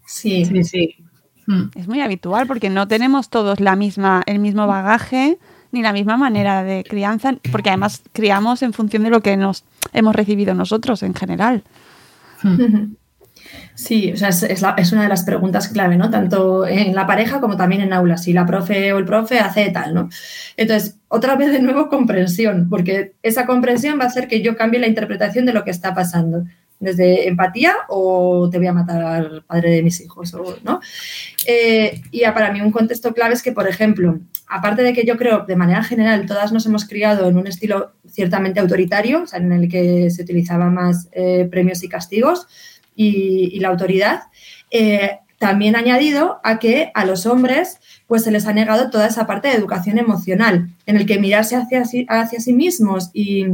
Sí, sí, sí. Hmm. Es muy habitual porque no tenemos todos la misma, el mismo bagaje ni la misma manera de crianza, porque además criamos en función de lo que nos hemos recibido nosotros en general. Hmm. Sí, o sea, es, una de las preguntas clave, ¿no? Tanto en la pareja como también en aula, si la profe o el profe hace tal, ¿no? Entonces, otra vez de nuevo comprensión, porque esa comprensión va a hacer que yo cambie la interpretación de lo que está pasando desde empatía o te voy a matar al padre de mis hijos, ¿no? Eh, y para mí un contexto clave es que, por ejemplo, aparte de que yo creo, de manera general, todas nos hemos criado en un estilo ciertamente autoritario, o en el que se utilizaba más eh, premios y castigos y, la autoridad, eh, también añadido a que a los hombres pues se les ha negado toda esa parte de educación emocional, en el que mirarse hacia, hacia sí mismos y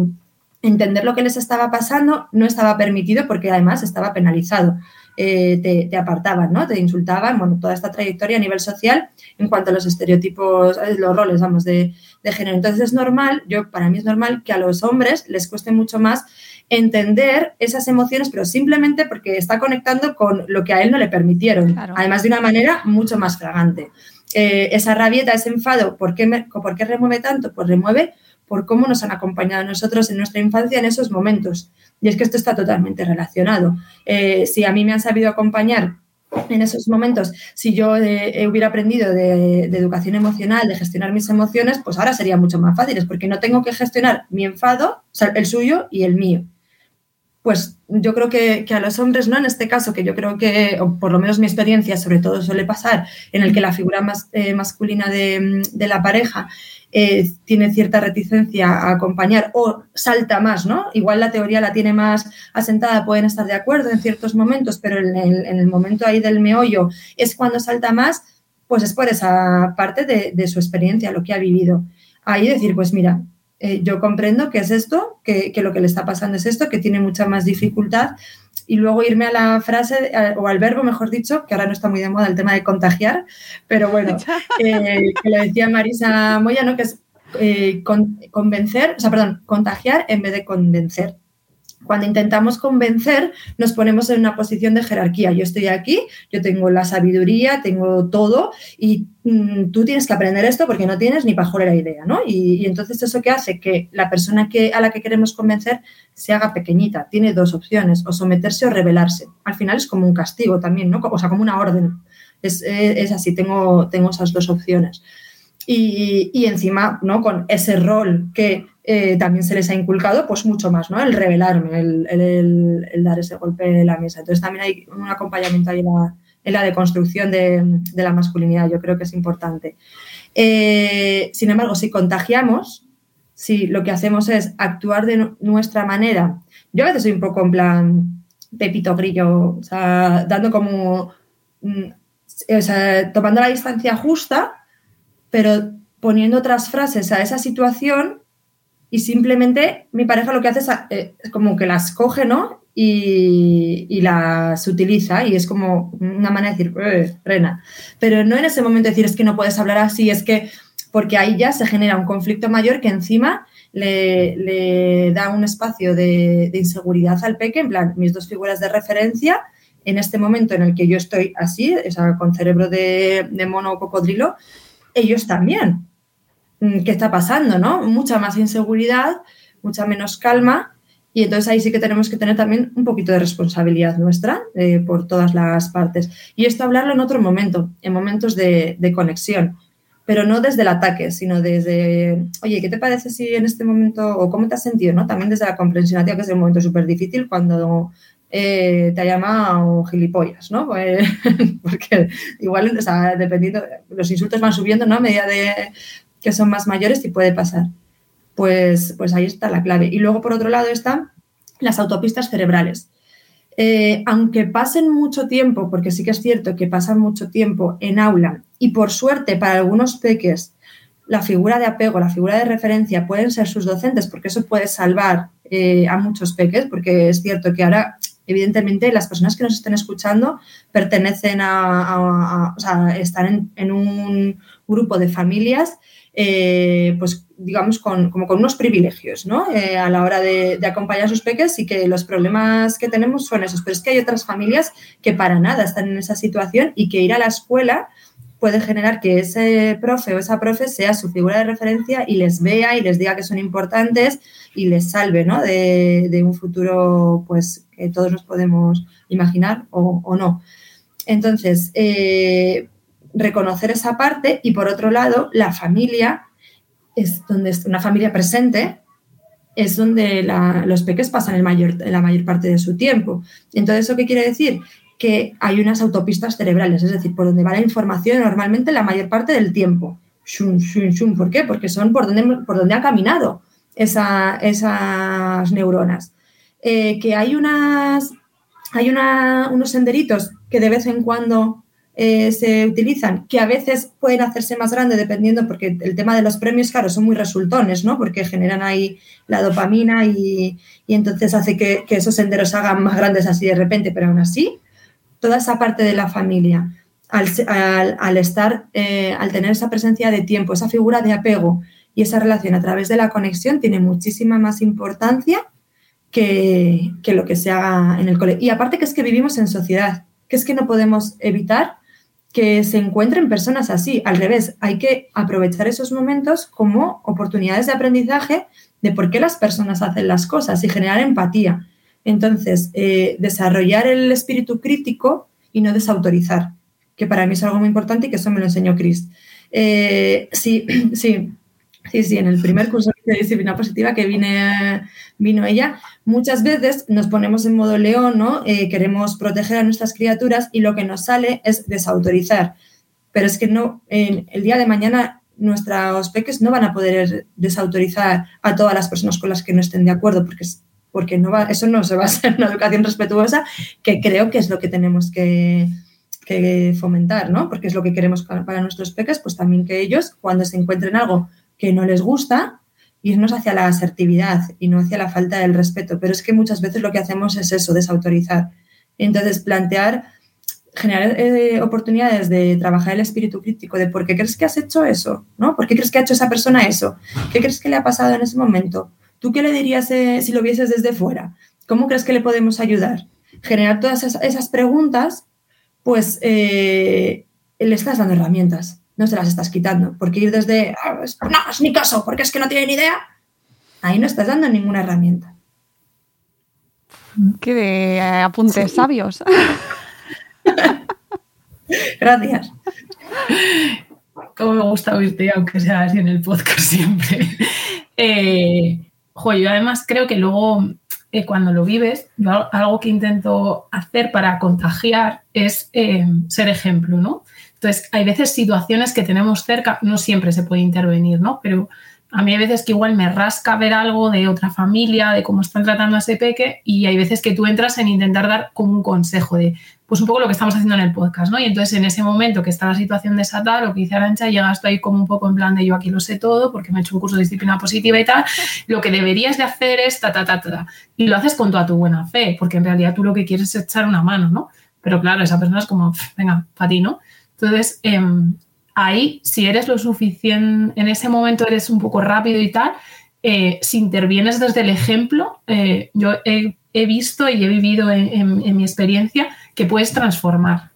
entender lo que les estaba pasando no estaba permitido porque además estaba penalizado. Eh, te, apartaban, ¿no? Te insultaban, bueno, toda esta trayectoria a nivel social en cuanto a los estereotipos, eh, los roles, vamos, de, género. Entonces es normal, yo para mí es normal que a los hombres les cueste mucho más entender esas emociones, pero simplemente porque está conectando con lo que a él no le permitieron, además de una manera mucho más fragante. Eh, esa rabieta, ese enfado, ¿por qué, ¿por qué remueve tanto? Pues remueve por cómo nos han acompañado a nosotros en nuestra infancia en esos momentos. Y es que esto está totalmente relacionado. Eh, si a mí me han sabido acompañar en esos momentos, si yo eh, hubiera aprendido de, educación emocional, de gestionar mis emociones, pues ahora sería mucho más fácil, porque no tengo que gestionar mi enfado, el suyo y el mío. Pues yo creo que, a los hombres, ¿no? En este caso, que yo creo que, o por lo menos mi experiencia, sobre todo suele pasar, en el que la figura más, eh, masculina de, la pareja eh, tiene cierta reticencia a acompañar o salta más, ¿no? Igual la teoría la tiene más asentada, pueden estar de acuerdo en ciertos momentos, pero en el, momento ahí del meollo es cuando salta más, pues es por esa parte de, su experiencia, lo que ha vivido. ahí decir, pues mira, eh, yo comprendo que es esto, que, que, lo que le está pasando es esto, que tiene mucha más dificultad. Y luego irme a la frase, o al verbo, mejor dicho, que ahora no está muy de moda el tema de contagiar, pero bueno, eh, que lo decía Marisa Moya, ¿no? que es eh, con, convencer, o sea, perdón, contagiar en vez de convencer. Cuando intentamos convencer, nos ponemos en una posición de jerarquía. Yo estoy aquí, yo tengo la sabiduría, tengo todo y mm, tú tienes que aprender esto porque no tienes ni la idea, ¿no? Y, entonces eso que hace que la persona que, a la que queremos convencer se haga pequeñita. Tiene dos opciones, o someterse o rebelarse. Al final es como un castigo también, ¿no? O sea, como una orden. Es, es así, tengo, tengo esas dos opciones. Y, encima, ¿no? Con ese rol que eh, también se les ha inculcado, pues mucho más, ¿no? El revelarme, el, el, dar ese golpe en la mesa. Entonces también hay un acompañamiento ahí en la, la deconstrucción de, de, la masculinidad, yo creo que es importante. Eh, sin embargo, si contagiamos, si lo que hacemos es actuar de nuestra manera, yo a veces soy un poco en plan pepito grillo, o sea, dando como, mm, o sea, tomando la distancia justa, pero poniendo otras frases a esa situación y simplemente mi pareja lo que hace es, eh, como que las coge, ¿no? Y, y, las utiliza y es como una manera de decir, eh, frena. Pero no en ese momento decir es que no puedes hablar así, es que, porque ahí ya se genera un conflicto mayor que encima le, le da un espacio de, de, inseguridad al peque, en plan, mis dos figuras de referencia, en este momento en el que yo estoy así, o sea, con cerebro de, de mono o cocodrilo, ellos también. Mm, qué está pasando, ¿no? Mucha más inseguridad, mucha menos calma y entonces ahí sí que tenemos que tener también un poquito de responsabilidad nuestra eh, por todas las partes. Y esto hablarlo en otro momento, en momentos de, conexión, pero no desde el ataque, sino desde, oye, ¿qué te parece si en este momento, o cómo te has sentido, ¿no? También desde la comprensión, que es un momento súper difícil cuando eh, te ha llamado gilipollas, ¿no? Pues, porque igual, dependiendo, los insultos van subiendo, ¿no? A medida de, que son más mayores y puede pasar. Pues, pues ahí está la clave. Y luego, por otro lado, están las autopistas cerebrales. Eh, aunque pasen mucho tiempo, porque sí que es cierto que pasan mucho tiempo en aula y por suerte para algunos peques la figura de apego, la figura de referencia pueden ser sus docentes, porque eso puede salvar eh, a muchos peques, porque es cierto que ahora, evidentemente, las personas que nos estén escuchando pertenecen a, sea, están en un grupo de familias eh, pues digamos, con, como con unos privilegios, ¿no? Eh, a la hora de, acompañar a sus peques y que los problemas que tenemos son esos. Pero es que hay otras familias que para nada están en esa situación y que ir a la escuela puede generar que ese profe o esa profe sea su figura de referencia y les vea y les diga que son importantes y les salve, ¿no? De, un futuro, pues, que todos nos podemos imaginar o, no. Entonces, eh, reconocer esa parte y por otro lado, la familia es donde es una familia presente, es donde los peques pasan la mayor parte de su tiempo. Entonces, ¿eso qué quiere decir? Que hay unas autopistas cerebrales, es decir, por donde va la información normalmente la mayor parte del tiempo. ¿Por qué? Porque son por donde, por donde ha caminado esa, esas neuronas. Eh, que hay, unas, hay unos senderitos que de vez en cuando eh, se utilizan, que a veces pueden hacerse más grandes dependiendo, porque el tema de los premios, claro, son muy resultones, ¿no? Porque generan ahí la dopamina y, entonces hace que, esos senderos hagan más grandes así de repente, pero aún así, toda esa parte de la familia, al, estar, eh, al tener esa presencia de tiempo, esa figura de apego y esa relación a través de la conexión, tiene muchísima más importancia que, que lo que se haga en el colegio. Y aparte que es que vivimos en sociedad, que es que no podemos evitar que se encuentren personas así. Al revés, hay que aprovechar esos momentos como oportunidades de aprendizaje de por qué las personas hacen las cosas y generar empatía. Entonces, eh, desarrollar el espíritu crítico y no desautorizar, que para mí es algo muy importante y que eso me lo enseñó Chris. Eh, sí, sí, Sí, sí, en el primer curso de disciplina positiva que vine, vino ella, muchas veces nos ponemos en modo león, ¿no? Eh, queremos proteger a nuestras criaturas y lo que nos sale es desautorizar. Pero es que no, en el día de mañana nuestros peques no van a poder desautorizar a todas las personas con las que no estén de acuerdo, porque, porque no va, eso no se va a ser una educación respetuosa, que creo que es lo que tenemos que, que fomentar, ¿no? Porque es lo que queremos para, nuestros peques, pues también que ellos, cuando se encuentren algo que no les gusta, irnos hacia la asertividad y no hacia la falta del respeto. Pero es que muchas veces lo que hacemos es eso, desautorizar. Entonces, plantear, generar eh, oportunidades de trabajar el espíritu crítico, de por qué crees que has hecho eso, ¿no? ¿Por qué crees que ha hecho esa persona eso? ¿Qué crees que le ha pasado en ese momento? ¿Tú qué le dirías eh, si lo vieses desde fuera? ¿Cómo crees que le podemos ayudar? Generar todas esas, preguntas, pues eh, le estás dando herramientas no se las estás quitando. Porque ir desde, ah, no, es mi caso, porque es que no tiene ni idea, ahí no estás dando ninguna herramienta. Qué de eh, apuntes sabios. Gracias. Como me gusta oírte, aunque sea así en el podcast siempre. Eh, yo además creo que luego, eh, cuando lo vives, algo que intento hacer para contagiar es eh, ser ejemplo, ¿no? Entonces, hay veces situaciones que tenemos cerca, no siempre se puede intervenir, ¿no? Pero a mí hay veces que igual me rasca ver algo de otra familia, de cómo están tratando a ese peque, y hay veces que tú entras en intentar dar como un consejo de, pues un poco lo que estamos haciendo en el podcast, ¿no? Y entonces en ese momento que está la situación desatada, lo que dice Arancha, llegas tú ahí como un poco en plan de yo aquí lo sé todo, porque me he hecho un curso de disciplina positiva y tal, lo que deberías de hacer es ta, ta, ta, ta, y lo haces con toda tu buena fe, porque en realidad tú lo que quieres es echar una mano, ¿no? Pero claro, esa persona es como, venga, para ti, ¿no? Entonces, em, ahí, si eres lo suficiente, en ese momento eres un poco rápido y tal, eh, si intervienes desde el ejemplo, eh, yo he, visto y he vivido en, mi experiencia que puedes transformar.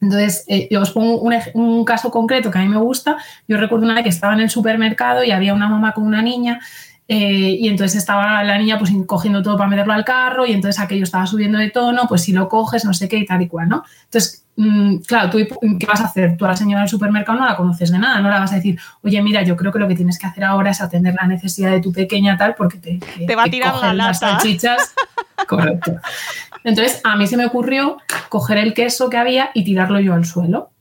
Entonces, eh, yo os pongo un, un, caso concreto que a mí me gusta. Yo recuerdo una vez que estaba en el supermercado y había una mamá con una niña eh, y entonces estaba la niña pues cogiendo todo para meterlo al carro y entonces aquello estaba subiendo de tono, pues si lo coges, no sé qué y tal y cual, ¿no? Entonces, mm, claro, ¿tú qué vas a hacer? Tú a la señora del supermercado no la conoces de nada, no la vas a decir, oye, mira, yo creo que lo que tienes que hacer ahora es atender la necesidad de tu pequeña tal porque te, te, va a tirar la las salchichas. Correcto. Entonces, a mí se me ocurrió coger el queso que había y tirarlo yo al suelo.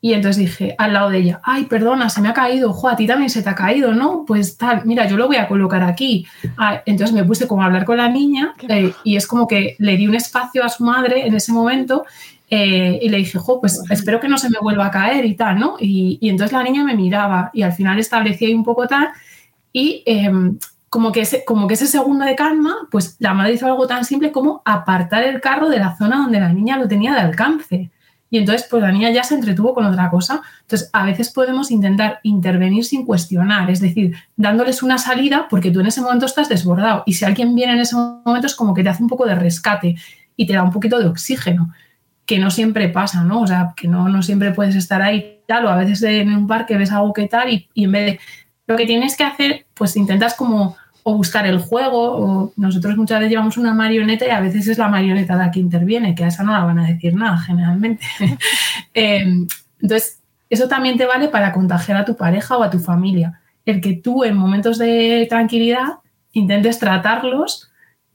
Y entonces dije al lado de ella, ay, perdona, se me ha caído, jo, a ti también se te ha caído, ¿no? Pues tal, mira, yo lo voy a colocar aquí. Ah, entonces me puse como a hablar con la niña eh, y es como que le di un espacio a su madre en ese momento eh, y le dije, jo, pues espero que no se me vuelva a caer y tal, ¿no? Y, entonces la niña me miraba y al final establecí ahí un poco tal y em, como, que ese, como que ese segundo de calma, pues la madre hizo algo tan simple como apartar el carro de la zona donde la niña lo tenía de alcance. Y entonces, pues la niña ya se entretuvo con otra cosa. Entonces, a veces podemos intentar intervenir sin cuestionar, es decir, dándoles una salida porque tú en ese momento estás desbordado. Y si alguien viene en ese momento es como que te hace un poco de rescate y te da un poquito de oxígeno, que no siempre pasa, ¿no? O sea, que no, no siempre puedes estar ahí tal, o a veces en un parque ves algo que tal y, y en vez de... Lo que tienes que hacer, pues intentas como o buscar el juego, o nosotros muchas veces llevamos una marioneta y a veces es la marioneta la que interviene, que a esa no la van a decir nada generalmente. Em, entonces, eso también te vale para contagiar a tu pareja o a tu familia. El que tú en momentos de tranquilidad intentes tratarlos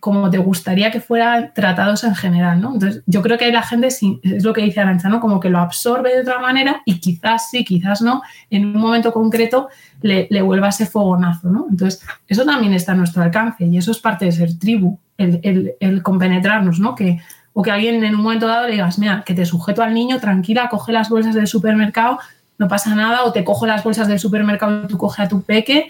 como te gustaría que fueran tratados en general, ¿no? Entonces, yo creo que la gente, es lo que dice Arancha, ¿no? Como que lo absorbe de otra manera y quizás sí, quizás no, en un momento concreto le, vuelva ese fogonazo, ¿no? Entonces, eso también está a nuestro alcance y eso es parte de ser tribu, el, compenetrarnos, ¿no? Que, o que alguien en un momento dado le digas, mira, que te sujeto al niño, tranquila, coge las bolsas del supermercado, no pasa nada, o te cojo las bolsas del supermercado y tú coge a tu peque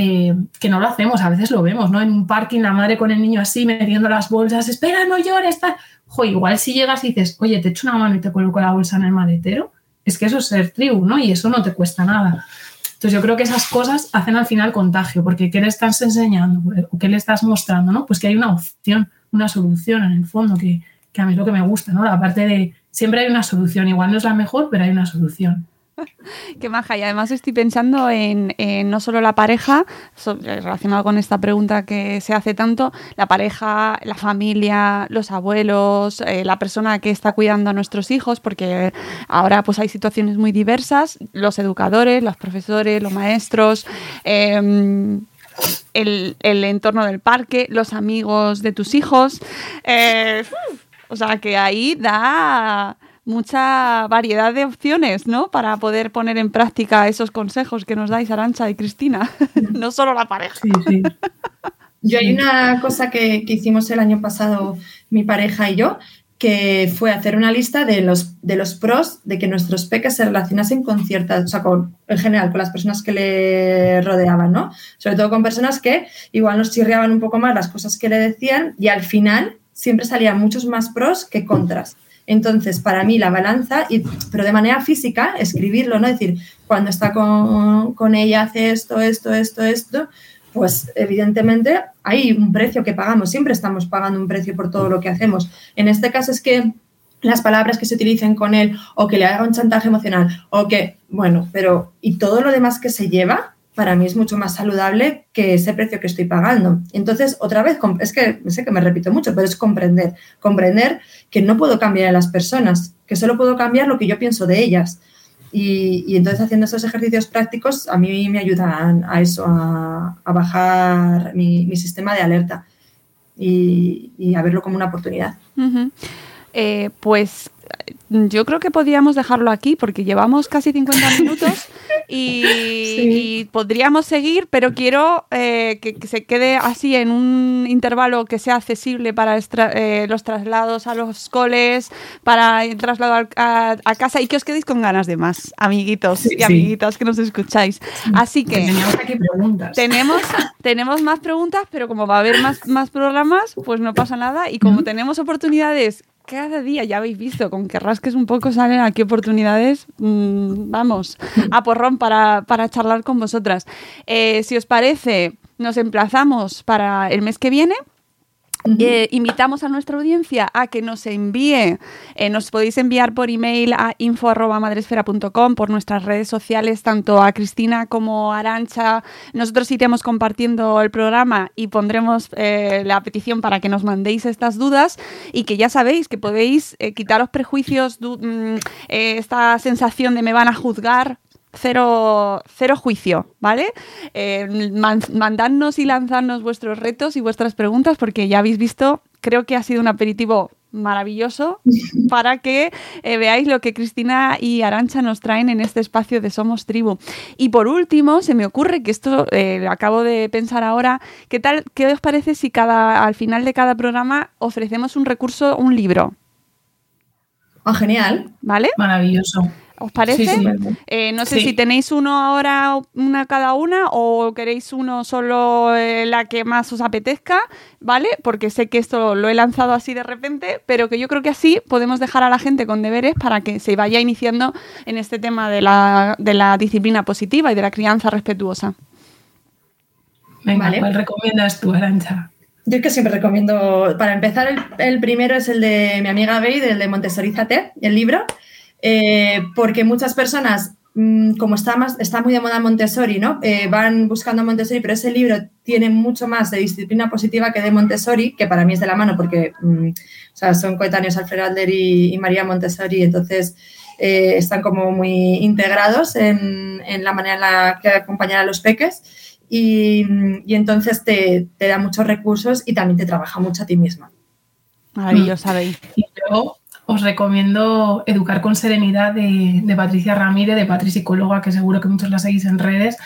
eh, que no lo hacemos, a veces lo vemos, ¿no? En un parking, la madre con el niño así, metiendo las bolsas, espera, no llores, tal. Jo, igual si llegas y dices, oye, te echo una mano y te coloco la bolsa en el maletero, es que eso es ser tribu, ¿no? Y eso no te cuesta nada. Entonces yo creo que esas cosas hacen al final contagio, porque ¿qué le estás enseñando o qué le estás mostrando, ¿no? Pues que hay una opción, una solución en el fondo, que, que a mí es lo que me gusta, ¿no? La parte de, siempre hay una solución, igual no es la mejor, pero hay una solución. Qué maja. Y además estoy pensando en, no solo la pareja, relacionado con esta pregunta que se hace tanto, la pareja, la familia, los abuelos, eh, la persona que está cuidando a nuestros hijos, porque ahora pues hay situaciones muy diversas, los educadores, los profesores, los maestros. Em, el, entorno del parque, los amigos de tus hijos. Eh, o sea que ahí da mucha variedad de opciones, ¿no? Para poder poner en práctica esos consejos que nos dais Arancha y Cristina, no solo la pareja. Sí, sí. Yo hay una cosa que, hicimos el año pasado mi pareja y yo, que fue hacer una lista de los, de los pros de que nuestros peques se relacionasen con ciertas, o sea, con, en general, con las personas que le rodeaban, ¿no? Sobre todo con personas que igual nos chirriaban un poco más las cosas que le decían y al final siempre salían muchos más pros que contras. Entonces, para mí la balanza, y, pero de manera física, escribirlo, ¿no? Es decir, cuando está con, con ella hace esto, esto, esto, esto, pues evidentemente hay un precio que pagamos, siempre estamos pagando un precio por todo lo que hacemos. En este caso es que las palabras que se utilicen con él o que le haga un chantaje emocional o que, bueno, pero y todo lo demás que se lleva, para mí es mucho más saludable que ese precio que estoy pagando. Entonces, otra vez, es que sé que me repito mucho, pero es comprender, comprender que no puedo cambiar a las personas, que solo puedo cambiar lo que yo pienso de ellas. Y, entonces haciendo esos ejercicios prácticos a mí me ayudan a eso, a, bajar mi, sistema de alerta y, a verlo como una oportunidad. Eh, pues yo creo que podríamos dejarlo aquí porque llevamos casi 50 minutos y, podríamos seguir, pero quiero eh, que, se quede así en un intervalo que sea accesible para eh, los traslados a los coles, para el traslado a, casa y que os quedéis con ganas de más, amiguitos y amiguitas que nos escucháis. Así que tenemos tenemos más preguntas, pero como va a haber más, más programas, pues no pasa nada y como tenemos oportunidades cada día, ya habéis visto, con que rasques un poco salen aquí oportunidades, mm, vamos, a porrón para, para charlar con vosotras. Eh, si os parece, nos emplazamos para el mes que viene. Eh, invitamos a nuestra audiencia a que nos envíe, eh, nos podéis enviar por email a info.madresfera.com, por nuestras redes sociales, tanto a Cristina como a Arancha. Nosotros iremos compartiendo el programa y pondremos eh, la petición para que nos mandéis estas dudas y que ya sabéis que podéis quitaros prejuicios, mm, esta sensación de me van a juzgar cero, cero juicio, ¿vale? Eh, mandadnos y lanzadnos vuestros retos y vuestras preguntas porque ya habéis visto, creo que ha sido un aperitivo maravilloso para que eh, veáis lo que Cristina y Arancha nos traen en este espacio de Somos Tribu. Y por último, se me ocurre que esto eh, lo acabo de pensar ahora, ¿qué tal, qué os parece si cada, al final de cada programa ofrecemos un recurso, un libro? Oh, genial. ¿Vale? Maravilloso. ¿Os parece? Eh, no sé si tenéis uno ahora, una cada una, o queréis uno solo eh, la que más os apetezca, ¿vale? Porque sé que esto lo he lanzado así de repente, pero que yo creo que así podemos dejar a la gente con deberes para que se vaya iniciando en este tema de la, de la disciplina positiva y de la crianza respetuosa. Venga, ¿cuál recomiendas tú, Arancha? Yo es que siempre recomiendo, para empezar, el, primero es el de mi amiga Bey, el de Montessorízate, el libro. Eh, porque muchas personas, mm, como está, más, está muy de moda Montessori, ¿no? Eh, van buscando Montessori, pero ese libro tiene mucho más de disciplina positiva que de Montessori, que para mí es de la mano porque mm, son coetáneos Alfred Adler y, María Montessori, entonces eh, están como muy integrados en, la manera en la que acompañar a los peques. Y, entonces te, da muchos recursos y también te trabaja mucho a ti misma. Maravilloso, sabéis. Y os recomiendo Educar con Serenidad de, Patricia Ramírez, de Patri Psicóloga, que seguro que muchos la seguís en redes,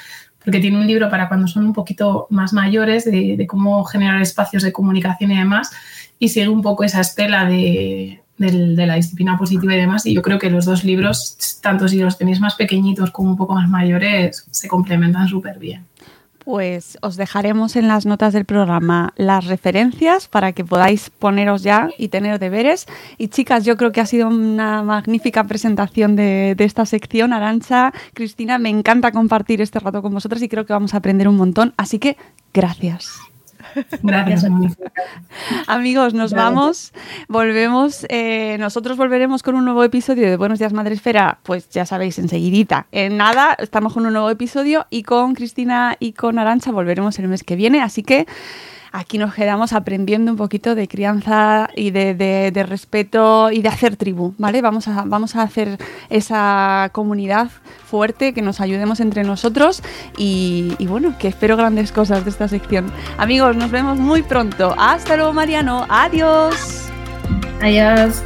porque tiene un libro para cuando son un poquito más mayores de, cómo generar espacios de comunicación y demás, y sigue un poco esa estela de, la disciplina positiva y demás. Y yo creo que los dos libros, tanto si los tenéis más pequeñitos como un poco más mayores, se complementan súper bien. Pues os dejaremos en las notas del programa las referencias para que podáis poneros ya y tener deberes. Y chicas, yo creo que ha sido una magnífica presentación de, esta sección. Arancha, Cristina, me encanta compartir este rato con vosotros y creo que vamos a aprender un montón. Así que gracias. Gracias, Amigos, nos vamos, volvemos, eh, nosotros volveremos con un nuevo episodio de Buenos Días Madre Esfera, pues ya sabéis, enseguidita. En nada, estamos con un nuevo episodio y con Cristina y con Arancha volveremos el mes que viene, así que aquí nos quedamos aprendiendo un poquito de crianza y de, respeto y de hacer tribu, ¿vale? Vamos a, vamos a hacer esa comunidad fuerte, que nos ayudemos entre nosotros y, y bueno, que espero grandes cosas de esta sección. Amigos, nos vemos muy pronto. Hasta luego, Mariano. Adiós. Adiós.